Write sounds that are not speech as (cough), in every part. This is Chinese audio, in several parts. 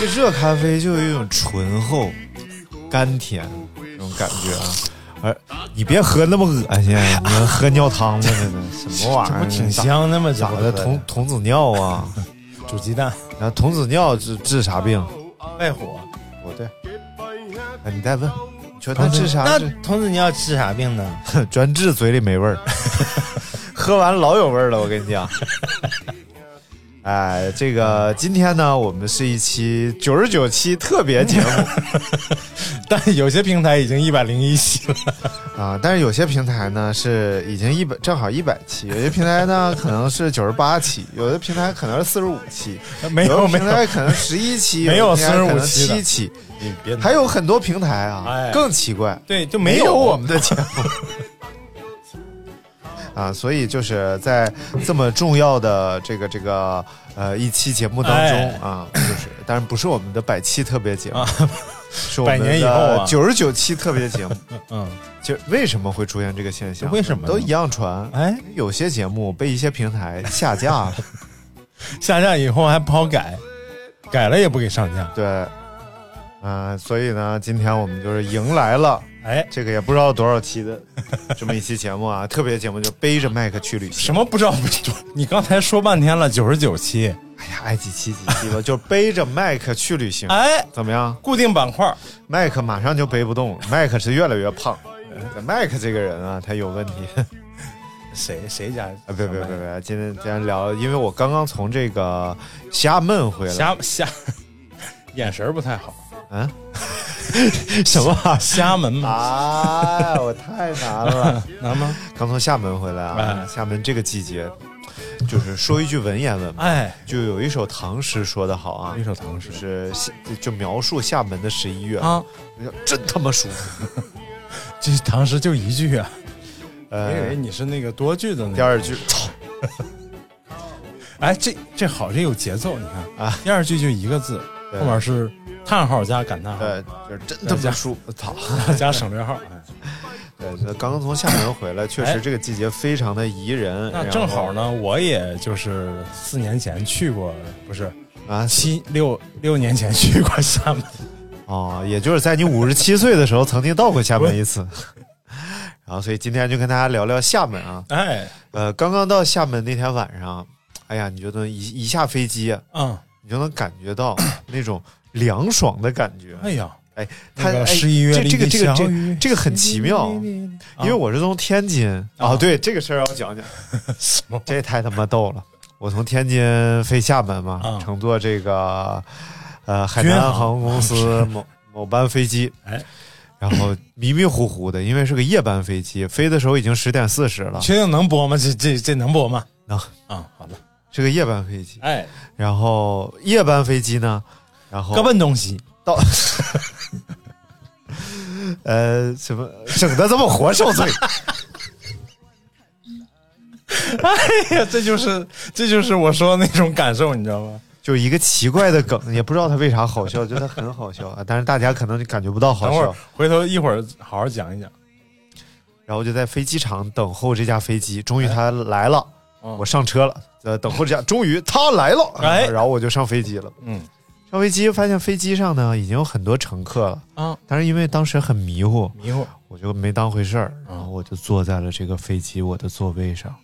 这热咖啡就有一种醇厚、甘甜那种感觉啊。而你别喝那么恶心，你要喝尿汤子呢？什么玩意儿？这不挺香的吗？咋的？童童子尿啊？(laughs) 煮鸡蛋，然后童子尿治治啥病？败火。不对。哎，你再问，你说它治啥？那 (laughs) 童子尿治啥病呢？专治嘴里没味儿，(laughs) 喝完老有味儿了。我跟你讲。哎，这个今天呢，我们是一期九十九期特别节目，(laughs) 但有些平台已经一百零一期了。啊。但是有些平台呢是已经一百正好一百期，有些平台呢可能是九十八期，有的平台可能是四十五期，(laughs) 没有平台可能十一期，(laughs) 没有四十五期七期，还有很多平台啊，哎、更奇怪，对，就没有我们的节目。啊，所以就是在这么重要的这个这个呃一期节目当中、哎、啊，就是当然不是我们的百期特别节目，啊、是我们的九十九期特别节目。(laughs) 嗯，就为什么会出现这个现象？为什么都一样传？哎，有些节目被一些平台下架了，(laughs) 下架以后还不好改，改了也不给上架。对，啊、呃，所以呢，今天我们就是迎来了。哎，这个也不知道多少期的这么一期节目啊，特别节目就背着麦克去旅行。什么不知道不知道？你刚才说半天了，九十九期。哎呀，爱几期几期吧，就背着麦克去旅行。哎，怎么样？固定板块，麦克马上就背不动了。麦克是越来越胖。麦克这个人啊，他有问题。(laughs) 谁谁家？啊，别别别别！今天今天聊，因为我刚刚从这个瞎闷回来。瞎瞎，(laughs) 眼神不太好。啊？(laughs) 什么？厦门嘛？啊，我太难了，(laughs) 难吗？刚从厦门回来啊，哎、厦门这个季节，就是说一句文言文，哎，就有一首唐诗说的好啊，一首唐诗是就描述厦门的十一月啊，真他妈舒服。(laughs) 这唐诗就一句啊，呃，我以为你是那个多句的呢第二句，操！哎，这这好，这有节奏，你看啊，第二句就一个字，后面是。叹号加感叹号，对，就是真他妈舒服，(laughs) 操！(laughs) 加省略号，哎，对，刚刚从厦门回来，确实这个季节非常的宜人。那正好呢，我也就是四年前去过，不是啊，七六六年前去过厦门，(laughs) 哦，也就是在你五十七岁的时候曾经到过厦门一次。然后，所以今天就跟大家聊聊厦门啊，哎，呃，刚刚到厦门那天晚上，哎呀，你觉得一一下飞机，嗯，你就能感觉到那种。凉爽的感觉，哎呀，哎，它十一月这这个这个这个这个很奇妙，因为我是从天津啊，对这个事儿要讲讲，(laughs) 这太他妈逗了！我从天津飞厦门嘛，乘坐这个呃海南航空公司某某班飞机，哎，然后迷迷糊糊的，因为是个夜班飞机，飞的时候已经十点四十了，确定能播吗？这这这能播吗？能。啊，好的，是个夜班飞机，哎，然后夜班飞机呢？然后各奔东西到，(laughs) 呃，什么整的这么活受罪？哎呀，这就是这就是我说的那种感受，你知道吗？就一个奇怪的梗，也不知道它为啥好笑，觉得很好笑啊。但是大家可能感觉不到好笑。回头一会儿好好讲一讲。然后就在飞机场等候这架飞机，终于它来了，哎、我上车了。呃，等候这架，终于他来了，哎，然后我就上飞机了。嗯。上飞机发现飞机上呢已经有很多乘客了，啊，但是因为当时很迷糊，迷糊，我就没当回事儿，嗯。然后我就坐在了这个飞机我的座位上，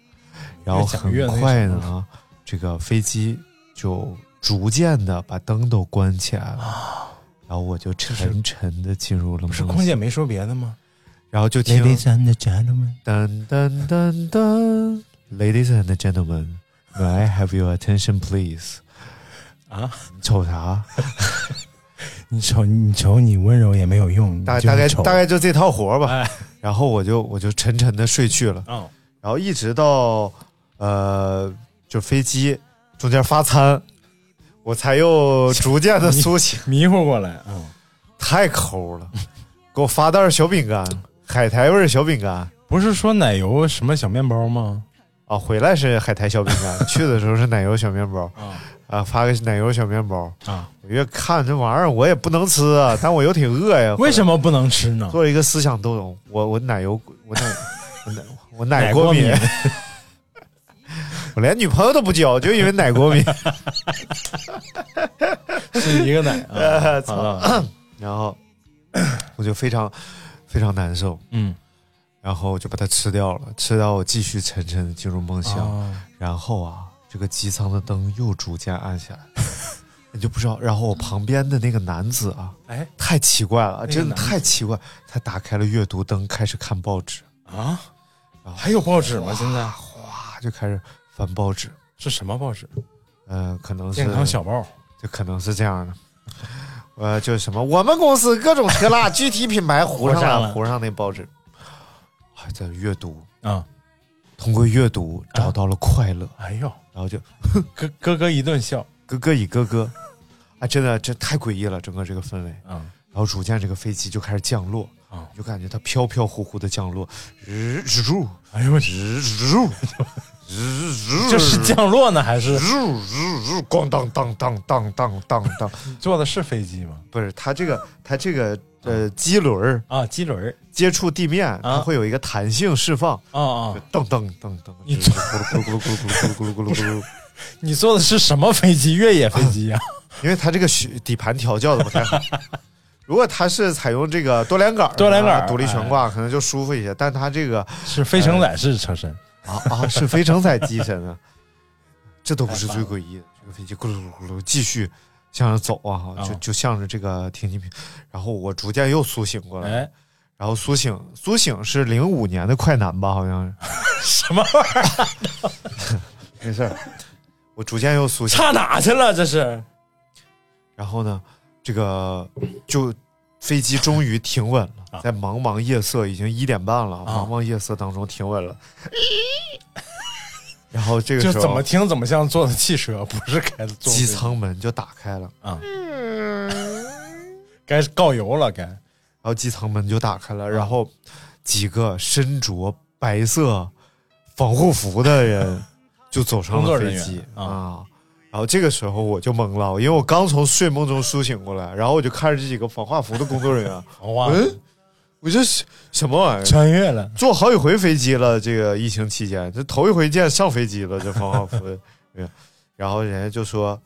然后越讲越很快呢，这个飞机就逐渐的把灯都关起来了，然后我就沉沉的进入了不是空姐没说别的吗？然后就听 and gentlemen，噔噔噔噔，Ladies and gentlemen, may I have your attention, please？啊，你瞅啥？(laughs) 你瞅你瞅你温柔也没有用，大大概大概就这套活儿吧。哎，然后我就我就沉沉的睡去了。嗯，然后一直到呃，就飞机中间发餐，我才又逐渐的苏醒。(laughs) 迷糊过来，嗯，太抠了，给我发袋小饼干，海苔味小饼干不是说奶油什么小面包吗？啊！回来是海苔小饼干，(laughs) 去的时候是奶油小面包啊啊，发个奶油小面包。啊，我越看这玩意儿，我也不能吃啊，(laughs) 但我又挺饿呀。为什么不能吃呢？做了一个思想斗争？我我奶油我奶我奶我奶过敏 (laughs) 我连女朋友都不交，就因为奶过敏。是一个奶啊，操啊然后我就非常非常难受，嗯，然后我就把它吃掉了，吃掉我继续沉沉的进入梦乡，啊然后啊，这个机舱的灯又逐渐暗下来，你就不知道，然后我旁边的那个男子啊，哎。太奇怪了，真的太奇怪，他打开了阅读灯，开始看报纸，啊，还有报纸吗？现在？哗就开始翻报纸，是什么报纸？嗯、可能是健康小报。就可能是这样的。呃，就是什么，我们公司各种车蜡，(laughs) 具体品牌糊上了，糊上了。糊上那报纸，还在阅读，啊，通过阅读找到了快乐，哎呦，然后就 (laughs) 咯咯咯一顿笑，咯咯一咯咯，啊，真的这太诡异了，整个这个氛围。嗯然后逐渐这个飞机就开始降落，啊，就感觉它飘飘忽忽的降落，日日入哎呦我去，日日入日日，这是降落呢还是入入入，咣当当当当当当当，坐的是飞机吗？不是它这个它这个呃机轮儿啊，机轮儿接触地面，它会有一个弹性释放，啊啊，噔噔噔噔，你咕噜咕噜咕噜咕噜咕噜咕噜咕噜咕噜，你坐的是什么飞机？越野飞机呀？(laughs) 因为它这个底底盘调教的不太好。如果它是采用这个多连杆儿多连杆儿独立悬挂，可能就舒服一些。但它这个是非承载式车身，啊啊是非承载机身啊，(laughs) 这都不是最诡异的。这个飞机咕噜咕噜咕噜继续向上走啊，就啊就向着这个停机坪。然后我逐渐又苏醒过来，哎，然后苏醒苏醒是零五年的快男吧，好像是。(laughs) 什么玩意儿？(laughs) 没事儿，我逐渐又苏醒。差哪去了？这是然后呢，这个就飞机终于停稳了，啊。在茫茫夜色，已经一点半了，啊。茫茫夜色当中停稳了。(laughs) 然后这个时候，怎么听怎么像坐的汽车，不是开的机舱门就打开了，啊，该告油了，该。然后机舱门就打开啊了，然后几个身着白色防护服的人 (laughs) 就走上了飞机。啊。啊。然后这个时候我就懵了，因为我刚从睡梦中苏醒过来，然后我就看着这几个防化服的工作人员，哇，嗯，我这是什么玩意儿？穿越了，坐好几回飞机了，这个疫情期间，这头一回见上飞机了，这防化服，然后人家就说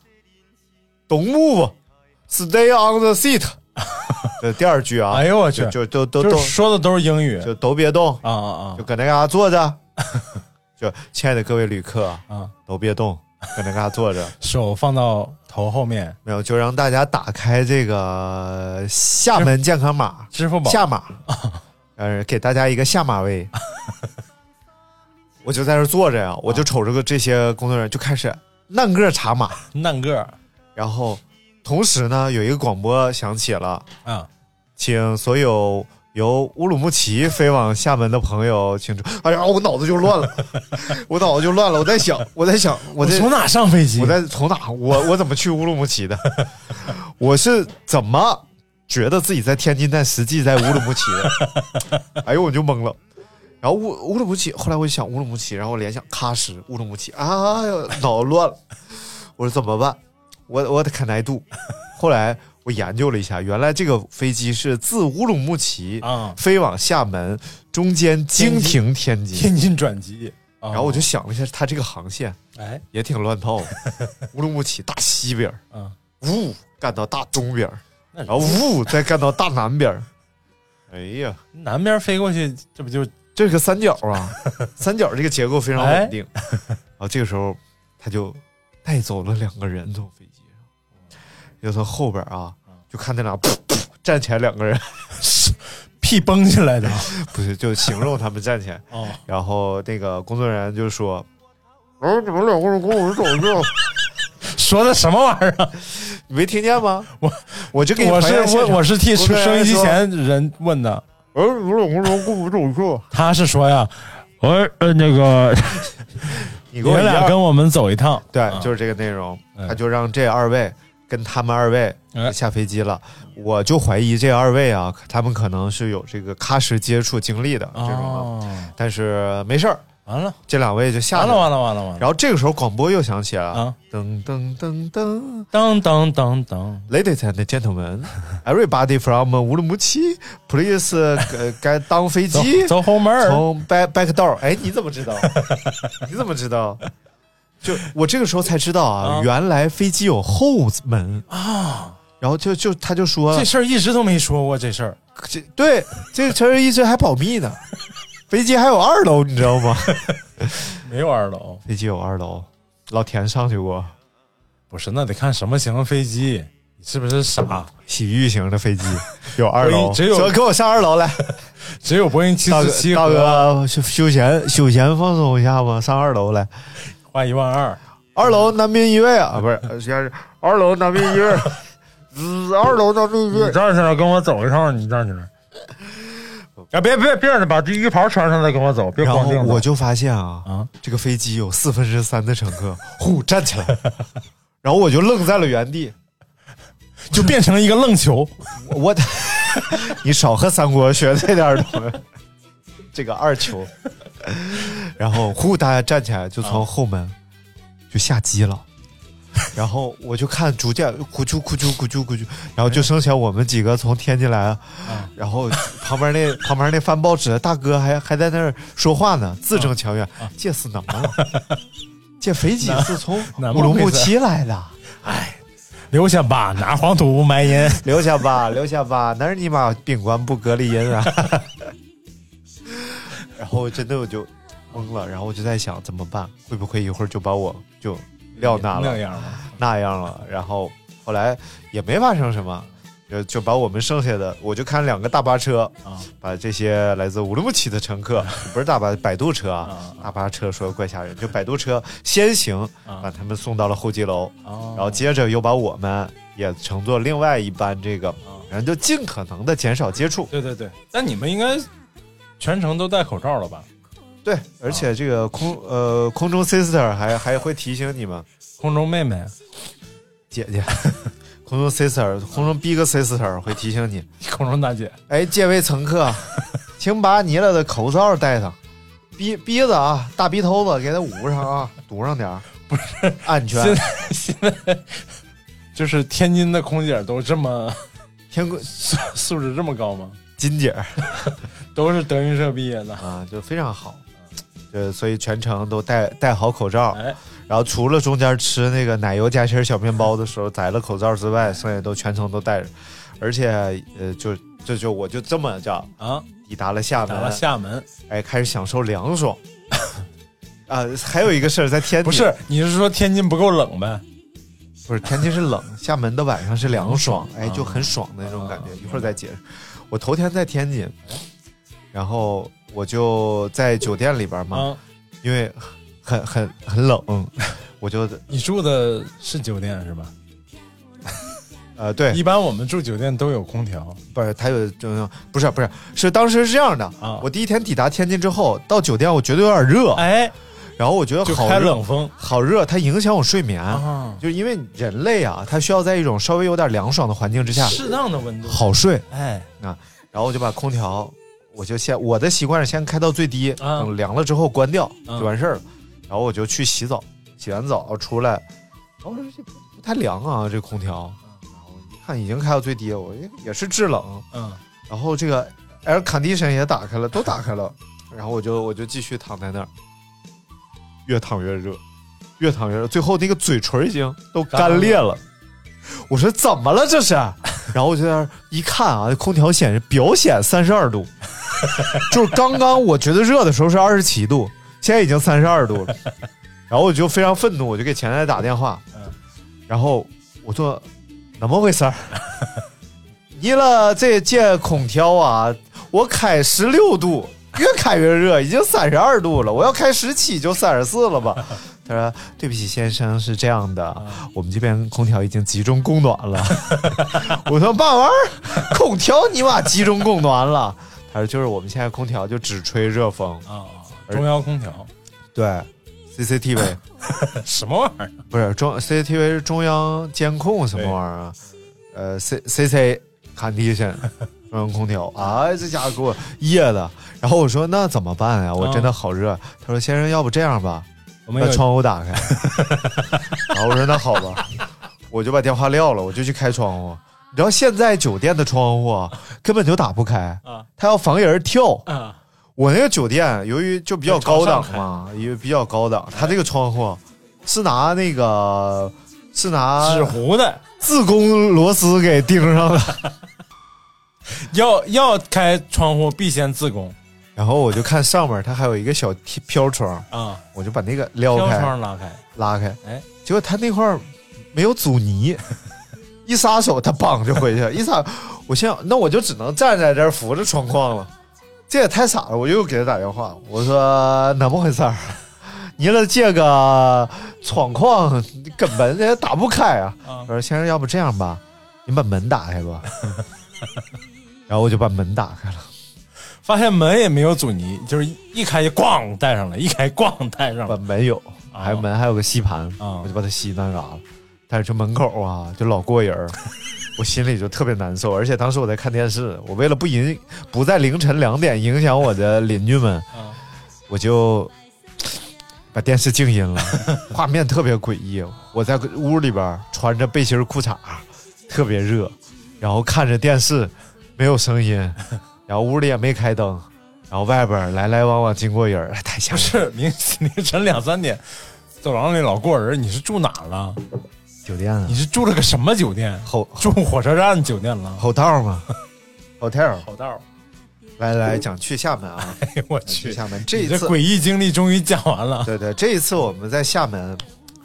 ，Don't move, stay on the seat。(laughs) 这第二句啊，哎呦我去。就就都都都说的都是英语。就都别动，啊啊啊。就搁那嘎坐着。(laughs) 就亲爱的各位旅客，啊啊，都别动，搁那嘎坐着。手放到头后面，没有，就让大家打开这个厦门健康码，支付宝。下马，(laughs) 呃，给大家一个下马威。(laughs) 我就在这坐着呀，我就瞅着个这些工作人员就开始按个查码，难个儿然后同时呢，有一个广播响起了，啊，请所有由乌鲁木齐飞往厦门的朋友请出。哎呀，我脑子就乱了，(laughs) 我脑子就乱了。我在想，我在想，我在我从哪上飞机？我在从哪？我我怎么去乌鲁木齐的？(laughs) 我是怎么觉得自己在天津，但实际在乌鲁木齐的？(laughs) 哎呦，我就懵了。然后乌乌鲁木齐，后来我就想乌鲁木齐，然后我联想喀什、乌鲁木齐，哎呦，脑子乱了。我说怎么办？我我得看难度。后来我研究了一下，原来这个飞机是自乌鲁木齐啊飞往厦门，中间经停天津。天津转机，然 (laughs) 然后我就想了一下，它这个航线哎也挺乱套的。(laughs) 乌鲁木齐大西边儿，嗯呜，干到大东边儿，然后呜再干到大南边儿。哎呀，南边飞过去，这不就这个三角啊，(laughs) 三角这个结构非常哎稳定。然后这个时候他就带走了两个人从飞机上，就从后边啊，就看那俩噗噗站起来两个人，(laughs) 屁崩起来的？(laughs) 不是就形容他们站起来。哦，然后那个工作人员就说：“哎，你们两个人跟我走一下。(laughs) ”说的什么玩意儿啊？你没听见吗？我我就给你我是我我是替收音机前人问的，哎，你们两个人跟我走一下。他是说呀，我呃那个你们俩跟我们走一趟，对，啊就是这个内容。嗯他就让这二位跟他们二位哎下飞机了。我就怀疑这二位啊，他们可能是有这个喀什接触经历的这种的，哦，但是没事儿，完了这两位就下完了。完了完了完了，然后这个时候广播又响起了，噔，噔噔噔噔。当当当当，Ladies and gentlemen, everybody from 乌鲁木齐，please 呃该当飞走机，走后门，从 back back door。哎，你怎么知道？你怎么知道？就我这个时候才知道啊，啊。原来飞机有后门。啊，然后就就他就说这事儿一直都没说过这事儿，这对这个词儿一直还保密呢。(laughs) 飞机还有二楼，你知道吗？没有二楼，飞机有二楼，老田上去过，不是那得看什么型的飞机，你是不是傻？洗浴型的飞机 (laughs) 有二楼，只有说给我上二楼来，(laughs) 只有波音七大四七大哥休休闲休闲放松一下吧，上二楼来。花一万二，二楼男宾一位啊，不是，先是二楼男宾一位，滋，二楼男宾一位。(laughs) 你站起来跟我走一趟，你站起来。啊，别别别的，把这浴袍穿上再跟我走，别然后光腚我就发现啊，啊，这个飞机有四分之三的乘客呼站起来，(laughs) 然后我就愣在了原地。就变成了一个愣球。我，(laughs) 你少和三国学这点东西。这个二球，(laughs) 然后呼，大家站起来就从后门就下机了。然后我就看逐渐咕啾咕啾咕啾咕啾，然后就剩下我们几个从天津来，然后旁边那 (laughs) 旁边那翻报纸的大哥还还在那儿说话呢，字正腔圆，这是怎么了？(laughs) 这飞机是从乌鲁木齐来的。哎留下吧，拿黄土不埋人。留下吧，留下吧，哪儿你妈宾馆不隔离人啊？然后真的我就懵了，然后我就在想怎么办，会不会一会儿就把我就撂那了那样了？那样了？然后后来也没发生什么，就就把我们剩下的，我就看两个大巴车啊，把这些来自乌鲁木齐的乘客，(laughs) 不是大巴，摆渡车啊啊，大巴车说怪吓人，就摆渡车先行啊把他们送到了候机楼，哦然后接着又把我们也乘坐另外一班这个，然后就尽可能的减少接触。对对对，但你们应该全程都戴口罩了吧？对，而且这个空呃空中 sister 还还会提醒你们，空中妹妹，姐姐，(laughs) 空中 sister 空中 big sister 会提醒你，(laughs) 空中大姐，哎，这位乘客，(laughs) 请把你了的口罩戴上，鼻鼻子啊大鼻头子给它捂上啊，堵上点儿，不是。安全。现。在现在就是天津的空姐都这么天宫素素质这么高吗？金姐儿都是德云社毕业的。啊，就非常好。呃，所以全程都戴戴好口罩，哎，然后除了中间吃那个奶油夹心小面包的时候摘了口罩之外，剩下都全程都戴着，而且呃，就这就我就这么着啊，抵达了厦打了门，厦门，哎，开始享受凉爽。(laughs) 啊，还有一个事儿在天津，不是，你是说天津不够冷呗？不是天津是冷，(laughs) 厦门的晚上是凉爽，哎，啊就很爽的那种感觉。一会儿再解释。我头天在天津，然后我就在酒店里边嘛，啊，因为很很很冷，我就你住的是酒店是吧？(laughs) 呃对，一般我们住酒店都有空调。不是，他有这种，不是不是，是当时是这样的啊我第一天抵达天津之后，到酒店我觉得有点热，哎，然后我觉得好热冷风好热，它影响我睡眠，啊，就是因为人类啊，它需要在一种稍微有点凉爽的环境之下适当的温度。好睡。哎，然后我就把空调，我就先我的习惯是先开到最低，啊等凉了之后关掉嗯就完事儿了。然后我就去洗澡，洗完澡出来，然后我说这不不太凉啊，这空调。然后一看已经开到最低，我也也是制冷。嗯，然后这个 air condition 也打开了，都打开了，然后我就我就继续躺在那儿，越躺越热，越躺越热，最后那个嘴唇已经都干裂了，我说怎么了这是？(laughs) 然后我就在那儿一看啊，空调显示表显三十二度，(laughs) 就是刚刚我觉得热的时候是二十七度，现在已经三十二度了。然后我就非常愤怒，我就给前台打电话，然后我说怎么回事儿？(laughs) 你了这这空调啊，我开十六度，越开越热，已经三十二度了，我要开十七就三十四了吧？他说：“对不起，先生，是这样的，我们这边空调已经集中供暖了。(laughs) ”我说：“嘛玩意儿？空调你妈集中供暖了？”他说：“就是我们现在空调就只吹热风。啊，中央空调，”对，CCTV (laughs) 什么玩意儿？不是中 CCTV 是中央监控什么玩意儿啊？呃，C CC condition (laughs) 中央空调，哎，这家伙给我噎的。然后我说：“那怎么办呀？我真的好热。他说：“先生，要不这样吧。”把我们有窗户打开，(laughs) 然后我说那好吧，我就把电话撂了，我就去开窗户。你知道现在酒店的窗户啊，根本就打不开。啊，他要防人跳。啊，我那个酒店由于就比较高档嘛，因为比较高档，他这个窗户是拿那个是拿纸糊的，自攻螺丝给钉上的。(laughs) 要要开窗户必先自宫然后我就看上面它还有一个小飘窗，啊，我就把那个撩飘开窗拉开，拉开，哎，结果它那块没有阻尼，(laughs) 一撒手它梆就回去了，(laughs) 一撒，我心想那我就只能站在这儿扶着窗框了，这也太傻了，我又给他打电话，我说怎么回事儿？(laughs) 你了这个窗框根本也打不开啊！啊。我说先生，要不这样吧，你把门打开吧。然后我就把门打开了，发现门也没有阻尼，就是一开就咣带上了，一开咣带上把了。门有，还有门还有个吸盘，啊我就把它吸那嘎了。但是这门口啊，就老过人儿，(laughs) 我心里就特别难受。而且当时我在看电视，我为了不影不在凌晨两点影响我的邻居们，啊我就把电视静音了，(laughs) 画面特别诡异。我在屋里边穿着背心裤衩，特别热，然后看着电视，没有声音，然后屋里也没开灯，然后外边来来往往经过人太吓人了。是凌凌晨两三点，走廊里老过人，你是住哪了？酒店啊你，是住了个什么酒店？后住火车站酒店了？后道吗？hotel。(laughs) 好道儿。来来讲去厦门啊，(laughs) 哎呦我去，去厦门。这一次，这诡异经历终于讲完了。对对，这一次我们在厦门，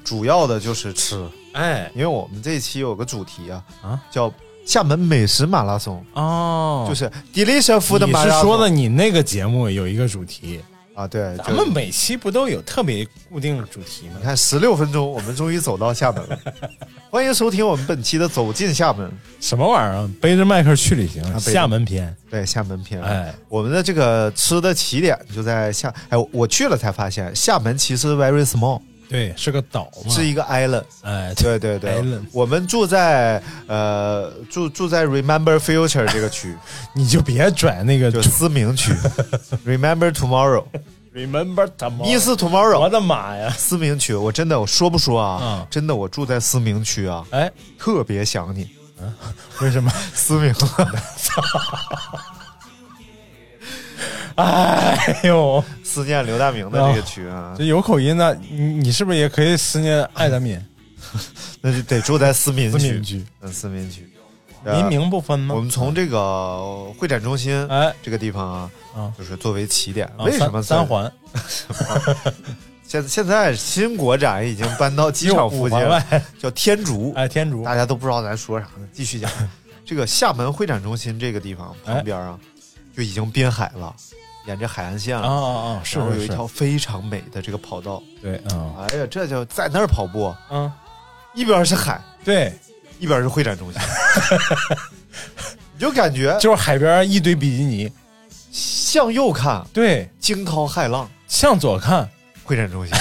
主要的就是吃，哎，因为我们这一期有个主题啊，啊叫厦门美食马拉松，哦，就是 delicious food 你马拉松。你是说的你那个节目有一个主题，啊？对，咱们每期不都有特别固定的主题吗你？看十六分钟，我们终于走到厦门了。(laughs) 欢迎收听我们本期的《走进厦门》，什么玩意儿啊？背着麦克去旅行，啊厦门篇。对厦门篇。哎，我们的这个吃的起点就在厦，哎，我我去了才发现，厦门其实 very small，对，是个岛嘛，是一个 island。哎，对对对，我们住在呃住住在 remember future 这个区，(laughs) 你就别拽那个思明区，(laughs) remember tomorrow，remember tomorrow，意思 tomorrow。我的妈呀，思明区，我真的我说不说啊？真的，我住在思明区啊。哎，特别想你，为什么？思明？(laughs) (laughs) 哎呦，思念刘大明的这个区啊。这，有口音的，你你是不是也可以思念爱德敏？(laughs) 那就得住在思明区思明，区，嗯，思明区，民名不分吗？我们从这个会展中心哎。这个地方啊，啊。就是作为起点，啊为什么在三三环。(laughs) 现现在新国展已经搬到机场附近了？叫天竺，哎，天竺。大家都不知道咱说啥呢。继续讲，这个厦门会展中心这个地方旁边啊，就已经滨海了，沿着海岸线啊了，啊啊！是是有一条非常美的这个跑道。对，嗯哎呀，这就在那儿跑步，嗯，一边是海，对，一边是会展中心，(laughs) 你就感觉就是海边一堆比基尼，向右看对，惊涛骇浪，向左看会展中心，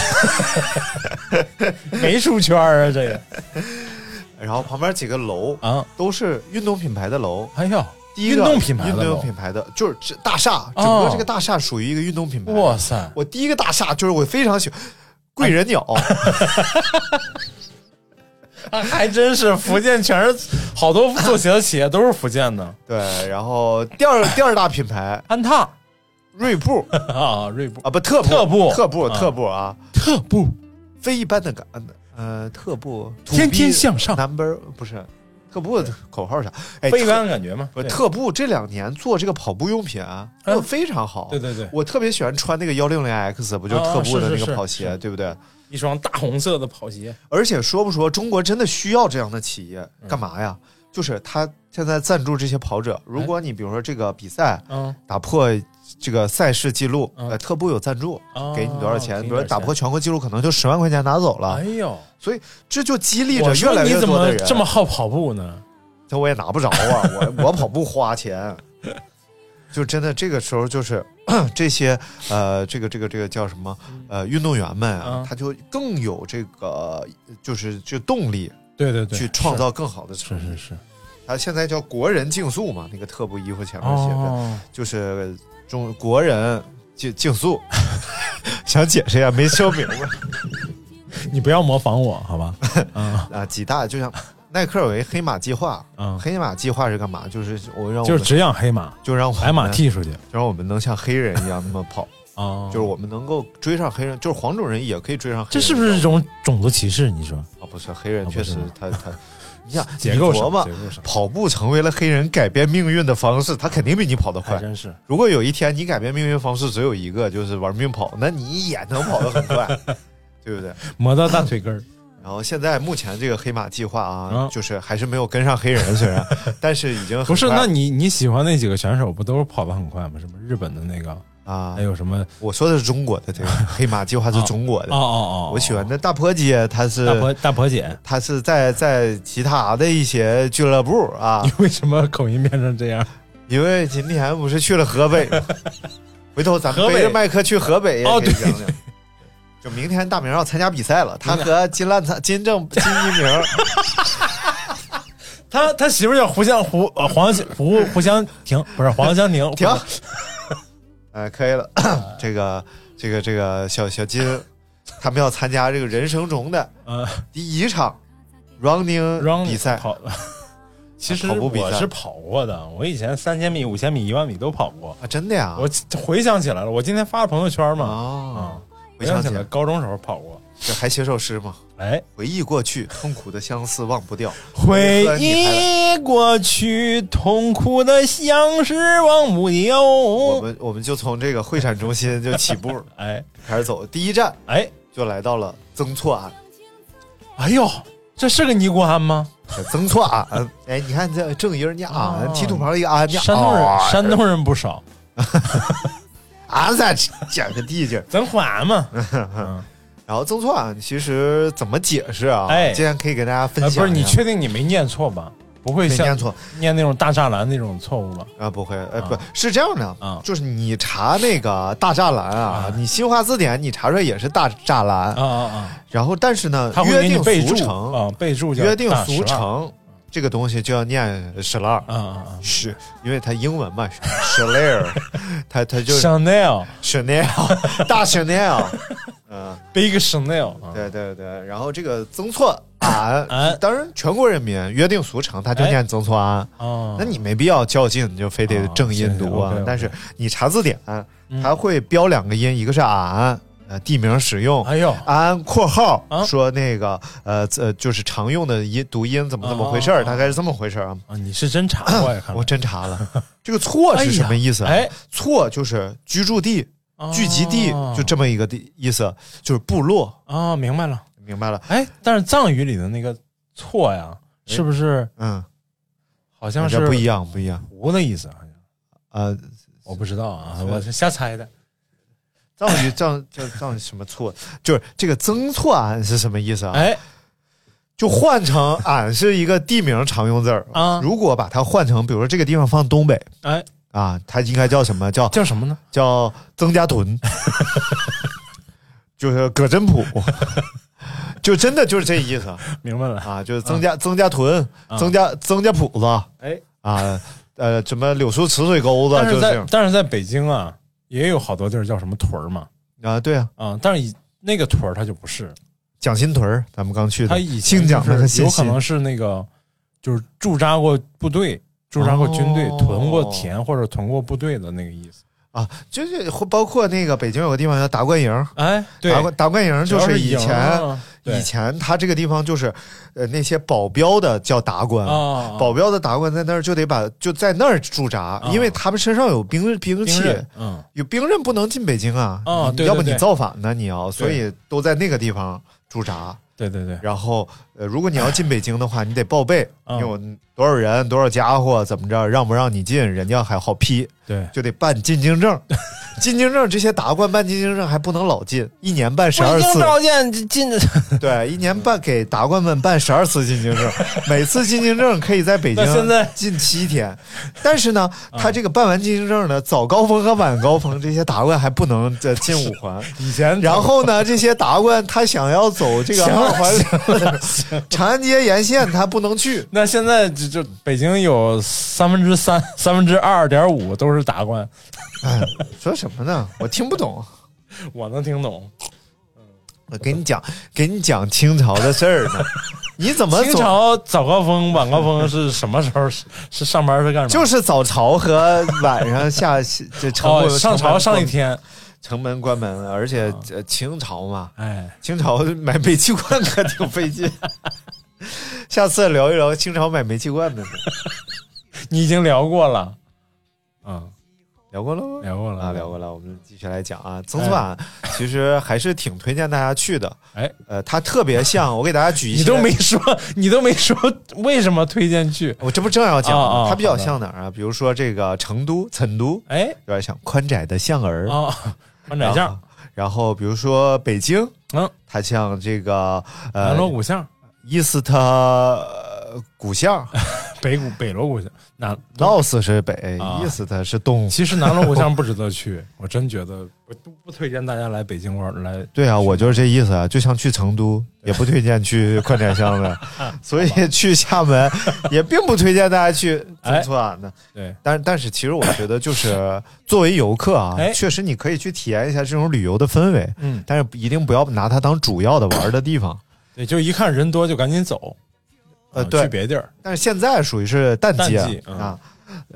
(laughs) 没出圈啊，这个然后旁边几个楼啊，都是运动品牌的楼。哎呦，第一个运动品牌的运动品牌的，就是这大厦，整哦个这个大厦属于一个运动品牌。哇塞，我第一个大厦就是我非常喜欢贵人鸟，(laughs) 还真是福建全是好多做鞋的企业都是福建的，对，然后第二第二大品牌。安踏。锐步。(laughs) 啊，锐步。啊，不特步。特步。特步啊。特步啊，特步，非一般的感呃，特步。天天向上。Number 不是特步的口号是啥？哎，飞特竿的感觉吗？不特步这两年做这个跑步用品啊，非常好。对对对，我特别喜欢穿那个幺六零 X，不就特步的那个跑鞋，是对不对？一双大红色的跑鞋，而且说不说，中国真的需要这样的企业嗯干嘛呀？就是他现在赞助这些跑者，如果你比如说这个比赛嗯，打破这个赛事记录，嗯呃，特步有赞助，哦给你多少钱？比如打破全国纪录，可能就十万块钱拿走了哎。呦，所以这就激励着越来越多的人。这么好跑步呢？这我也拿不着啊，(laughs) 我我跑步花钱，就真的这个时候就是 (clears throat) 这些呃，这个这个这个叫什么呃运动员们啊嗯，他就更有这个就是就动力对对对，去创造更好的是成绩。是是是，他现在叫国人竞速嘛，那个特步衣服前面写着、哦，就是中国人竞竞速，(laughs) 想解释一下没说明白 (laughs) 你不要模仿我好吧？啊 (laughs) 啊，几大就像。耐克有一黑马计划，嗯，黑马计划是干嘛？就是我让我就是只养黑马，就让我们白马踢出去就让我们能像黑人一样那么跑，啊，就是我们能够追上黑人，就是黄种人也可以追上黑人。这是不是一种种族歧视？你说啊？不是，黑人确实他他，你想结构上，你琢磨结构上跑步成为了黑人改变命运的方式，他肯定比你跑得快。真是。如果有一天你改变命运方式只有一个，就是玩命跑，那你也能跑得很快，(laughs) 对不对？磨到大腿根儿，然后现在目前这个黑马计划啊，嗯就是还是没有跟上黑人，虽然，(laughs) 但是已经很不是？那你你喜欢那几个选手，不都是跑得很快吗？什么日本的那个，啊。还，有什么？我说的是中国的这个黑马计划是中国的。哦，哦哦，我喜欢的大婆姐，她是大婆大婆姐，她是在在其他的一些俱乐部啊。(laughs) 你，为什么口音变成这样？因为今天不是去了河北。吗，(laughs) 回头咱们河北背着麦克去河北也哦可以对讲。讲。就明天大明要参加比赛了，他和金烂灿、金正、金一鸣，(laughs) 他他媳妇叫胡向胡呃黄香胡胡香婷，不是黄香婷，停，哎，可以了。(coughs) 这个这个这个小小金，他们要参加这个人生中的呃第一场 running，run 比赛，跑。其实我是跑过的，我以前三千米、五千米、一万米都跑过。啊，真的呀？我回想起来了，我今天发了朋友圈嘛，哦啊，，回想起来，高中时候跑过。这还写首诗吗？哎，回忆过去，痛苦的相思忘不掉。回忆过去，痛苦的相思忘不掉。我们我们就从这个会展中心就起步 (laughs) 哎开始走，第一站哎就来到了曾厝垵。哎呦，这是个尼姑庵吗？曾厝垵，哎，你看这正音儿念啊，提土旁一个安，念山东人，啊山东人不少，(laughs) 俺再讲个地界曾厝垵嘛。(laughs) 然后曾厝垵其实怎么解释啊？哎今天可以给大家分呃，享。不是，你确定你没念错吧？不会念错念那种大栅栏那种错误吧？啊？不会，呃，啊不是这样的啊就是你查那个大栅栏啊，你新华字典你查出来也是大栅栏，啊啊啊！然后但是呢约定俗成，啊，备注叫约定俗成这个东西就要念十二。啊啊啊是因为它英文嘛 c h a n e l 它它就是！Chanel Chanel 大 Chanel，嗯，Big Chanel 啊，对对对。然后这个曾厝垵垵，(laughs) 当然全国人民约定俗成，他就念曾厝垵。啊，那你没必要较劲，你就非得正音读哦啊但是你查字典，嗯它会标两个音，一个是俺，呃，地名使用。哎呦，安括号啊说那个呃呃，就是常用的音读音怎么怎么回事大概是这么回事儿啊。啊，你是真查过呀？(clears throat) 看我真查了，这个错是什么意思啊？(laughs) 哎，错就是居住地、聚集地，就这么一个地意思，就是部落。啊，明白了。明白了？哎，但是藏语里的那个错呀，是不是嗯，好像是不一样，不一样。无的意思？好像呃，我不知道啊，我是瞎猜的。藏语藏叫藏什么错？就是这个曾错俺是什么意思啊？哎就换成俺是一个地名常用字儿啊如果把它换成，比如说这个地方放东北哎，啊，它应该叫什么？叫叫什么呢？叫曾家屯，(laughs) 就是葛真普，就真的就是这意思 (laughs) 明白了。啊，就是曾家曾家屯、啊曾家曾家铺子哎，啊，呃，什么柳树池水沟子，但就在但是在北京啊，也有好多地儿叫什么屯儿嘛，啊，对啊，啊，但是以那个屯儿它就不是，蒋新屯儿咱们刚去的，它以前姓蒋的有可能是那个就是驻扎过部队、驻扎过军队、哦。屯过田或者屯过部队的那个意思。啊，就是会包括那个北京有个地方叫达官营，哎，对，达官达官营就是以前啊以前他这个地方就是，呃，那些保镖的叫达官，啊，保镖的达官在那儿就得把就在那儿驻扎，因为他们身上有兵兵器，兵，嗯，有兵刃不能进北京啊，你要不你哦对对对。造反呢，你要，所以都在那个地方驻扎。对对对，然后，呃，如果你要进北京的话，你得报备，嗯你有多少人、多少家伙，怎么着，让不让你进，人家还好批，对，就得办进京证。(laughs) 进京证这些达官办进京证还不能老进，一年办十二次。(laughs) 对，一年办给达官们办十二次进京证，(laughs) 每次进京证可以在北京现在进七天。但是呢，他这个办完进京证呢，早高峰和晚高峰这些达官还不能这进五环。以前然后呢，这些达官他想要走这个二环 (laughs) 长安街沿线，他不能去。那现在就就北京有三分之三、(laughs) 三分之二点五都是达官，哎，说什么呢？我听不懂。(laughs) 我能听懂。我给你讲，给你讲清朝的事儿呢。你怎么清朝早高峰、晚高峰是什么时候？是是上班是干什么？就是早朝和晚上下这城哦，上朝上一，天，城门关门，而且呃清朝嘛，哎，清朝买煤气罐可挺费劲。(laughs) 下次聊一聊清朝买煤气罐的事，你已经聊过了，嗯，聊过了吗？聊过了啊，聊过了。我们继续来讲啊，曾厝垵其实还是挺推荐大家去的。哎，呃，它特别像，我给大家举一些，(laughs) 你都没说，你都没说为什么推荐去？我这不正要讲吗？它比较像哪儿啊？比如说这个成都、成都，哎，有点像宽窄的巷儿。啊，宽窄巷然后，比如说北京，嗯，它像这个南呃锣鼓巷，伊斯特呃古巷，(laughs) 北古北锣鼓巷，南老斯是北，啊伊斯特是东。其实南锣鼓巷 (laughs) 不值得去，我真觉得不不不推荐大家来北京玩来。(laughs) 对啊，我就是这意思啊，就像去成都，也不推荐去 (laughs) 宽窄巷的，所以去厦门也并不推荐大家去曾厝垵的。对，但但是其实我觉得，就是 (coughs) 作为游客啊，哎确实你可以去体验一下这种旅游的氛围，嗯，但是一定不要拿它当主要的玩的地方。对，就一看人多就赶紧走，啊呃对。去别地儿。但是现在属于是淡季啊淡季嗯。啊。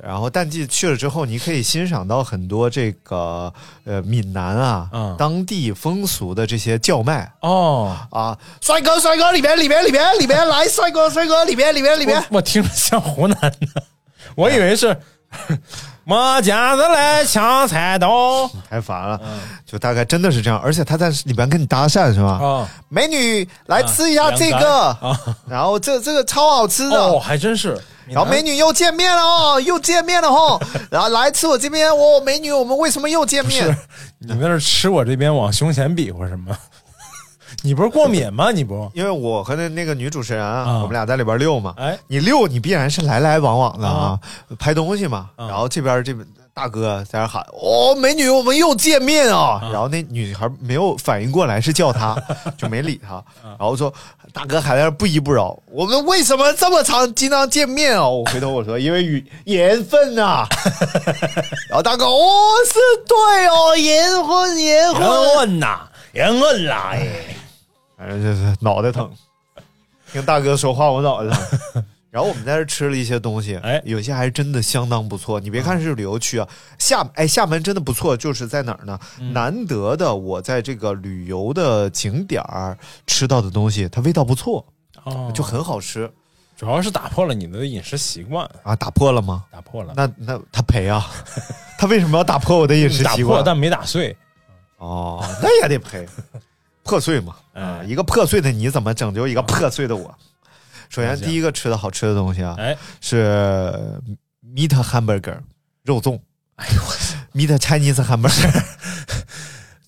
然后淡季去了之后，你可以欣赏到很多这个呃闽南啊、嗯。当地风俗的这些叫卖。哦，啊，帅哥帅哥里边里边里边里边 (laughs) 来，帅哥帅哥里边里边里边。我我听着像湖南的，我以为是没家子来抢菜刀太烦了，就大概真的是这样，而且他在里边跟你搭讪是吧？啊美女来吃一下这个，啊！然后这这个超好吃的，哦，还真是。然后美女又见面了哦，又见面了哦，然后来吃我这边哦，美女，我们为什么又见面？你在那吃我这边往胸前比划什么？(laughs) 你不是过敏吗？(laughs) 你不？因为我和那那个女主持人啊，啊。我们俩在里边溜嘛，哎，你溜你必然是来来往往的啊，拍东西嘛，啊。然后这边这边大哥在那喊哦，美女，我们又见面啊，然后那女孩没有反应过来是叫他，(laughs) 就没理他，然后说大哥还在那不依不饶，我们为什么这么长经常见面啊？我回头我说因为缘缘分呐、然后大哥哦是对哦，缘分。缘分，呐，缘分啦！哎，反正就是脑袋疼，(laughs) 听大哥说话我脑袋疼。(laughs) 然后我们在这吃了一些东西，哎有些还真的相当不错。你别看是旅游区啊，厦哎厦门真的不错，就是在哪儿呢？难得的我在这个旅游的景点儿吃到的东西，它味道不错，哦，就很好吃主要是打破了你的饮食习惯，啊。打破了吗？打破了，那那他赔啊，他为什么要打破我的饮食习惯？(laughs) 破但没打碎。哦，那也得赔，破碎嘛。哎啊，一个破碎的你怎么拯救一个破碎的我？首先，第一个吃的好吃的东西啊，哎，是 meat hamburger 肉粽。哎呦我，meat Chinese hamburger，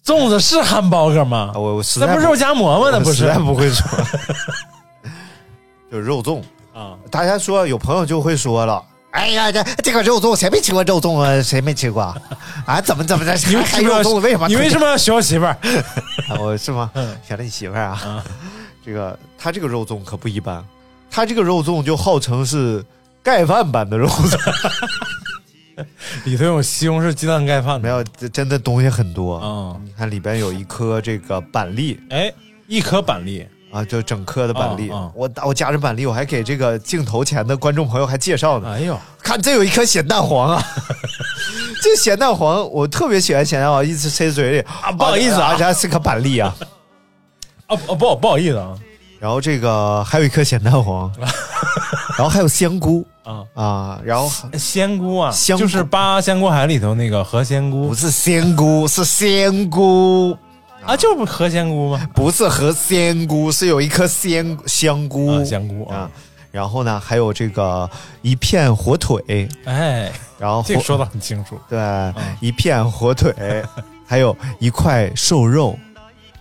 粽子是汉堡哥吗啊？我我实在那不是肉夹馍吗？那不实在不会说，(laughs) 就是肉粽。啊？大家说有朋友就会说了。哎呀，这这个肉粽谁没吃过肉粽啊？谁没吃过啊？啊，怎么怎么的？你为还什么要肉粽为什么？你为什么要学我媳妇儿？啊 (laughs) 我是吗？嗯想着你媳妇儿啊，这个他这个肉粽可不一般，他这个肉粽就号称是盖饭版的肉粽，(laughs) 里头有西红柿鸡蛋盖饭的。没有，这真的东西很多。啊？你看里边有一颗这个板栗哎，一颗板栗，啊，就整颗的板栗。啊啊我我夹着板栗，我还给这个镜头前的观众朋友还介绍呢。哎呦，看这有一颗咸蛋黄啊，(laughs) 这咸蛋黄我特别喜欢咸蛋黄，一直塞嘴里啊不好意思啊而且还是颗板栗啊。啊啊不不好意思啊。然后这个还有一颗咸蛋黄，(laughs) 然后还有香菇啊，啊，然后香菇啊，香就是八仙菇海里头那个何仙菇。不是仙菇，是仙菇，啊，就不何仙姑吗？不是和仙姑，是有一颗仙香菇啊，香菇啊啊。然后呢，还有这个一片火腿，哎，然后这个说的很清楚。对，一片火腿，(laughs) 还有一块瘦肉，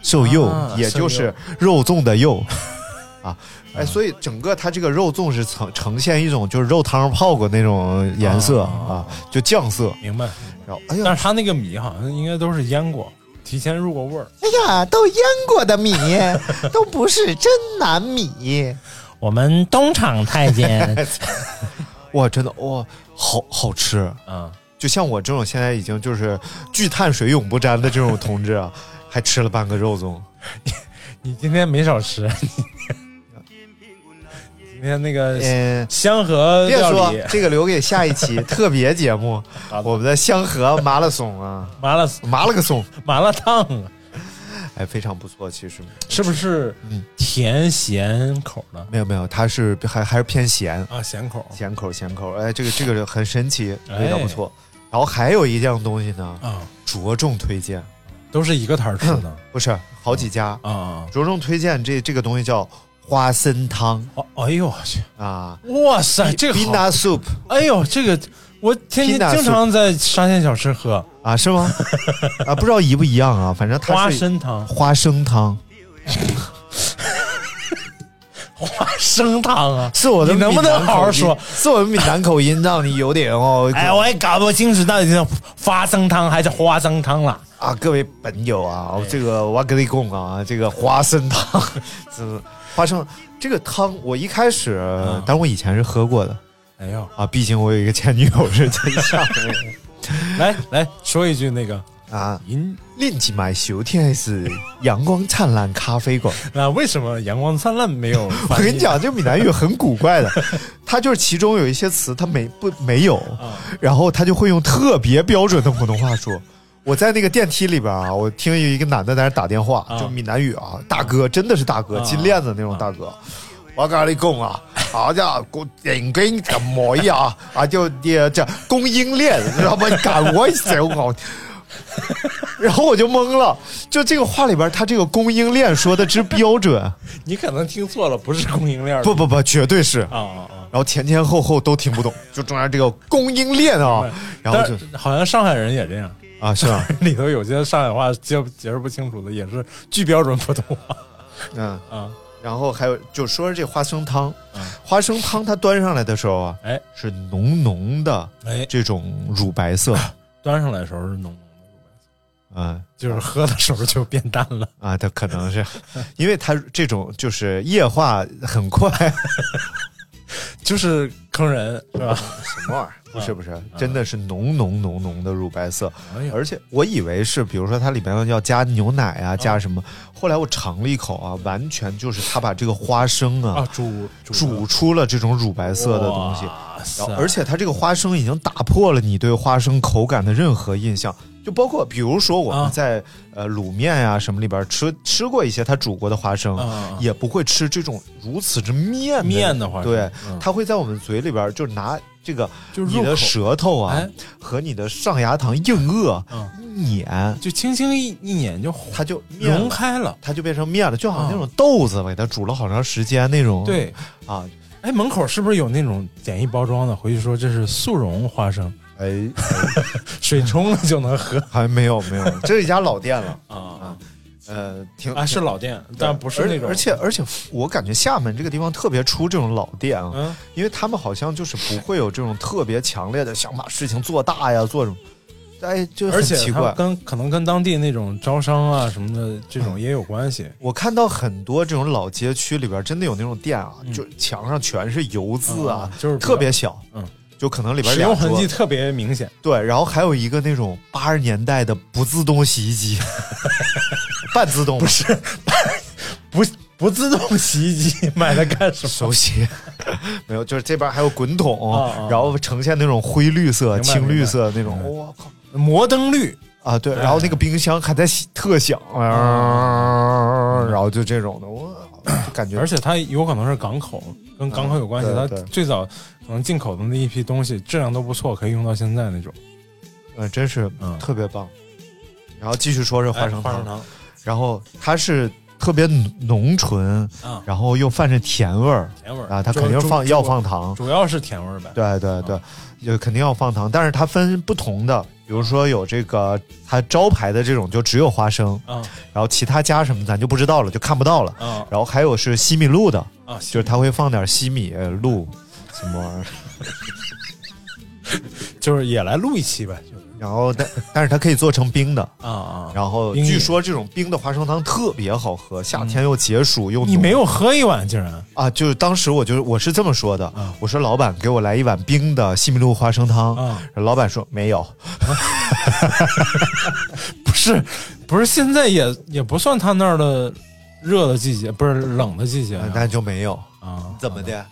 瘦肉，啊也就是肉粽的肉 (laughs) 啊。哎，所以整个它这个肉粽是呈呈现一种就是肉汤泡过那种颜色啊，就酱色。明白。然后，哎呀，但是它那个米好像应该都是腌过，提前入过味儿。哎呀，都腌过的米 (laughs) 都不是真南米。我们东厂太监 (laughs) 哇，真的哇，好好吃。啊，就像我这种现在已经就是巨碳水永不沾的这种同志啊，还吃了半个肉粽。(laughs) 你今天没少吃。今天那个嗯，香河别，说这个留给下一期特别节目，(laughs) 我们的香河麻辣松啊，麻辣麻辣个松，麻辣烫啊，哎，非常不错。其实。是不是嗯。甜咸口的没有没有，它是还还是偏咸，啊？咸口。咸口咸口。哎，这个这个很神奇，哎。味道不错。然后还有一样东西呢，啊，着重推荐，都是一个摊儿吃的。(laughs) 不是好几家。啊。着重推荐这这个东西叫花生汤哦，哎呦我去！啊，哇塞，这个好 Pina soup 哎呦，这个我天天经常在沙县小吃喝啊，是吗？(laughs) 啊，不知道一不一样啊，反正它花生汤，花生汤，(laughs) 花生汤啊！是我的你能不能好好说？是我的闽南口音让你有点哦。(laughs) 哎，我也搞不清楚到底是花生汤还是花生汤了。啊，各位朋友啊，这个我跟你讲啊，这个花生汤是花生这个汤，我一开始，嗯但我以前是喝过的哎呦，啊，毕竟我有一个前女友是真相 (laughs) 来来说一句那个啊。银，另起买收听的是阳光灿烂咖啡馆。(laughs) 那为什么阳光灿烂没有？(laughs) 我跟你，讲，这闽南语很古怪的，它就是其中有一些词它没不没有，然后他就会用特别标准的普通话说。我在那个电梯里边啊，(laughs) 我听有一个男的在那打电话，啊就闽南语啊，大哥真的是大哥，啊金链子那种大哥。我跟你讲啊，好家伙，人跟怎么样啊？(laughs) 就也这供应链，知道吗？你赶我手我。(laughs) 然后我就懵了，就这个话里边，他这个供应链说的之标准，你可能听错了，不是供应链。不不不，绝对是。啊啊啊！然后前前后后都听不懂，就中间这个供应链啊，然后就好像上海人也这样，啊是吧？(laughs) 里头有些上海话解解释不清楚的，也是巨标准普通话。嗯，(laughs) 啊。然后还有就说这花生汤，花生汤它端上来的时候啊，哎。是浓浓的哎，这种乳白色，(laughs) 端上来的时候是浓浓的乳白色，嗯。就是喝的时候就变淡了。啊，它可能是。因为它这种就是液化很快，(laughs) 就是坑人是吧？什么玩意儿？(laughs) 不是不是，真的是浓浓浓浓的乳白色，而且我以为是，比如说它里边要加牛奶啊，加什么，后来我尝了一口啊，完全就是它把这个花生啊啊，煮煮出了这种乳白色的东西，而且它这个花生已经打破了你对花生口感的任何印象，就包括比如说我啊们在、呃卤面呀、什么里边吃吃过一些他煮过的花生，啊也不会吃这种如此之面面的花生对，嗯它会在我们嘴里边就拿这个你的舌头啊、哎和你的上牙膛硬腭、嗯碾，就轻轻一一碾就它就。融开了。它就变成面了，就好像那种豆子给它煮了好长时间那种。对，啊，哎，门口是不是有那种简易包装的？回去说这是速溶花生，哎，(laughs) 水冲了就能喝还没有没有，这是一家老店了。啊呃，挺啊！是老店，但不是那种，而且而且我感觉厦门这个地方特别出这种老店啊，嗯，因为他们好像就是不会有这种特别强烈的想把事情做大呀，做什么，哎，就很奇怪。跟可能跟当地那种招商啊什么的这种也有关系。我看到很多这种老街区里边，真的有那种店啊，就墙上全是油渍啊，嗯就是特别小，嗯，就可能里边使用痕迹特别明显，对，然后还有一个那种八十年代的不自动洗衣机，(laughs) 半自动不是 (laughs) 不不自动洗衣机买来干什么？手洗，没有，就是这边还有滚筒，然后呈现那种灰绿色、青绿色那种。我靠！摩登绿，啊，对，哎然后那个冰箱还在特响，啊然后就这种的，感觉而且它有可能是港口，跟港口有关系。它最早可能进口的那一批东西质量都不错，可以用到现在那种。呃，真是嗯特别棒。然后继续说这花生糖，哎花生糖然后它是特别浓浓醇，啊，然后又泛着甜味儿甜味儿啊，它肯定放要放糖，主要是甜味儿呗。对对对，就肯定要放糖，但是它分不同的，比如说有这个它招牌的这种就只有花生，啊然后其他加什么咱就不知道了，就看不到了。啊然后还有是西米露的，啊！就是它会放点西米呃露什么玩意儿，(laughs) 就是也来录一期呗。就是然后但但是它可以做成冰的。啊啊！然后据说这种冰的花生汤特别好喝，夏天又解暑又你没有喝一碗，竟然啊？就是当时我就我是这么说的啊，我说老板给我来一碗冰的西米露花生汤，啊？老板说没有，(laughs) 不是，不是，现在也也不算他那儿的热的季节，不是冷的季节啊但就没有。啊？怎么的？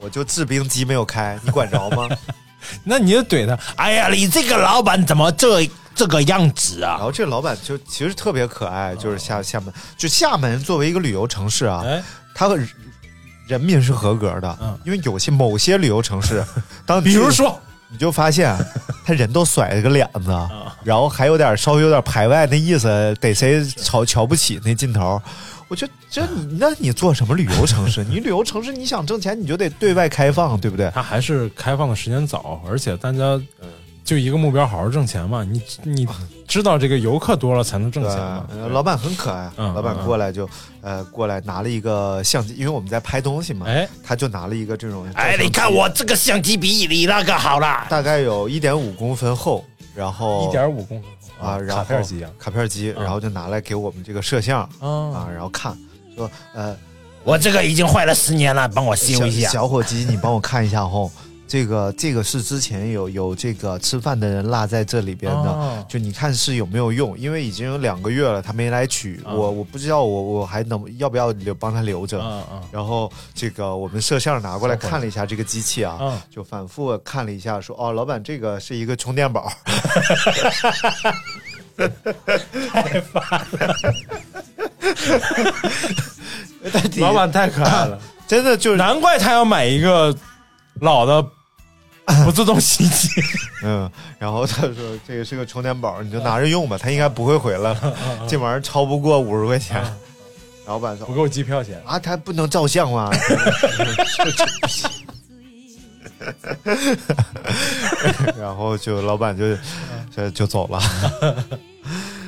我就制冰机没有开，你管着吗？(laughs) (laughs) 那你就怼他。哎呀，你这个老板怎么这这个样子啊？然后这老板就其实特别可爱，就是厦厦门，就厦门作为一个旅游城市啊，哎，它人人民是合格的，嗯因为有些某些旅游城市，当比如说你就发现 (laughs) 他人都甩了个脸子，啊然后还有点稍微有点排外那意思，得谁瞧瞧不起那劲头。我觉得这你那你做什么旅游城市？你旅游城市你想挣钱，你就得对外开放，对不对？他还是开放的时间早，而且大家就一个目标，好好挣钱嘛。你你知道这个游客多了才能挣钱嘛？，呃老板很可爱，嗯老板嗯过来就呃过来拿了一个相机，因为我们在拍东西嘛，哎他就拿了一个这种，哎，你看我这个相机比你那个好啦，大概有一点五公分厚，然后一点五公分啊，然后卡片机啊。卡片机，然后就拿来给我们这个摄像啊，啊！然后看说呃我这个已经坏了十年了，帮我修一下。小伙计，你帮我看一下吼，这个这个是之前有有这个吃饭的人落在这里边的，哦就你看是有没有用？因为已经有两个月了，他没来取，啊我我不知道我我还能要不要留帮他留着。然后这个我们摄像拿过来看了一下这个机器啊，啊！就反复看了一下，说哦，老板这个是一个充电宝，(laughs) (laughs) 老板太可爱了，(laughs) 真的就是难怪他要买一个老的 (laughs) 不自动洗衣机。(laughs) 嗯，然后他说这个是个充电宝，你就拿着用吧，(laughs) 他应该不会回来了，这玩意儿超不过五十块钱。老板说不够机票钱，啊，他不能照相吗？然后就老板就就就走了，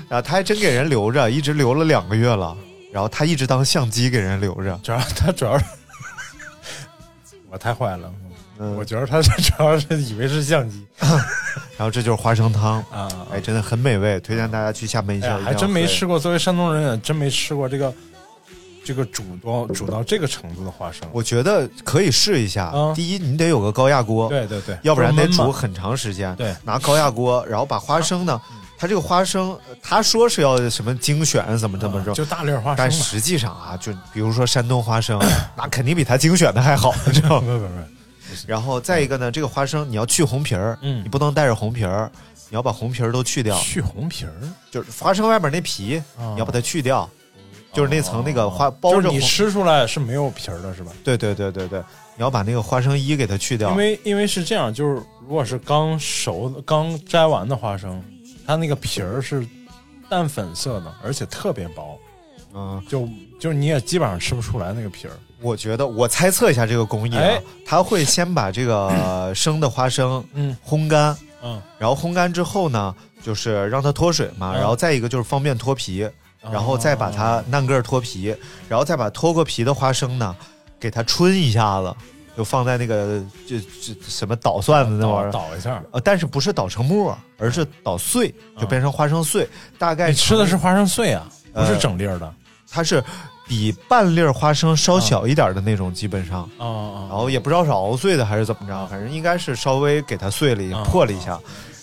然后他还真给人留着，一直留了两个月了，然后他一直当相机给人留着。主要他主要是我太坏了，嗯我觉得他是主要是以为是相机 (laughs) 然后这就是花生汤，啊，哎，真的很美味，推荐大家去厦门一下。哎，还真没吃过。作为山东人，也真没吃过这个这个煮到煮到这个程度的花生。我觉得可以试一下。啊第一，你得有个高压锅，对对对，要不然得煮很长时间。对拿高压锅，然后把花生呢，它这个花生，呃他说是要什么精选，怎么怎么着。啊就大粒儿花生。但实际上啊，就比如说山东花生，(coughs) 那肯定比它精选的还好，你知道吗？不不不，然后再一个呢，这个花生你要去红皮儿，嗯。你不能带着红皮儿，你要把红皮儿都去掉，去红皮儿，就是花生外边那皮，啊。你要把它去掉，就是那层那个花包着你。吃出来是没有皮儿的，是吧？对对对对对，你要把那个花生衣给它去掉。因。为因为是这样，就是如果是刚熟、刚摘完的花生，它那个皮儿是淡粉色的，而且特别薄，嗯，就就是你也基本上吃不出来那个皮儿。我觉得我猜测一下这个工艺啊哎，他会先把这个呃 (coughs) 生的花生嗯烘干，嗯，然后烘干之后呢，就是让它脱水嘛，嗯然后再一个就是方便脱皮，然后再把它烂个儿脱皮，然后再把脱过皮的花生呢，给它春一下子，就放在那个就就什么捣蒜子那玩意儿。捣捣一下。呃，但是不是捣成沫，而是捣碎，就变成花生碎。大概你吃的是花生碎啊，不呃是整粒儿的。它是比半粒儿花生稍小一点的那种，基本上。然后也不知道是熬碎的还是怎么着，反正应该是稍微给它碎了一下，嗯。破了一下。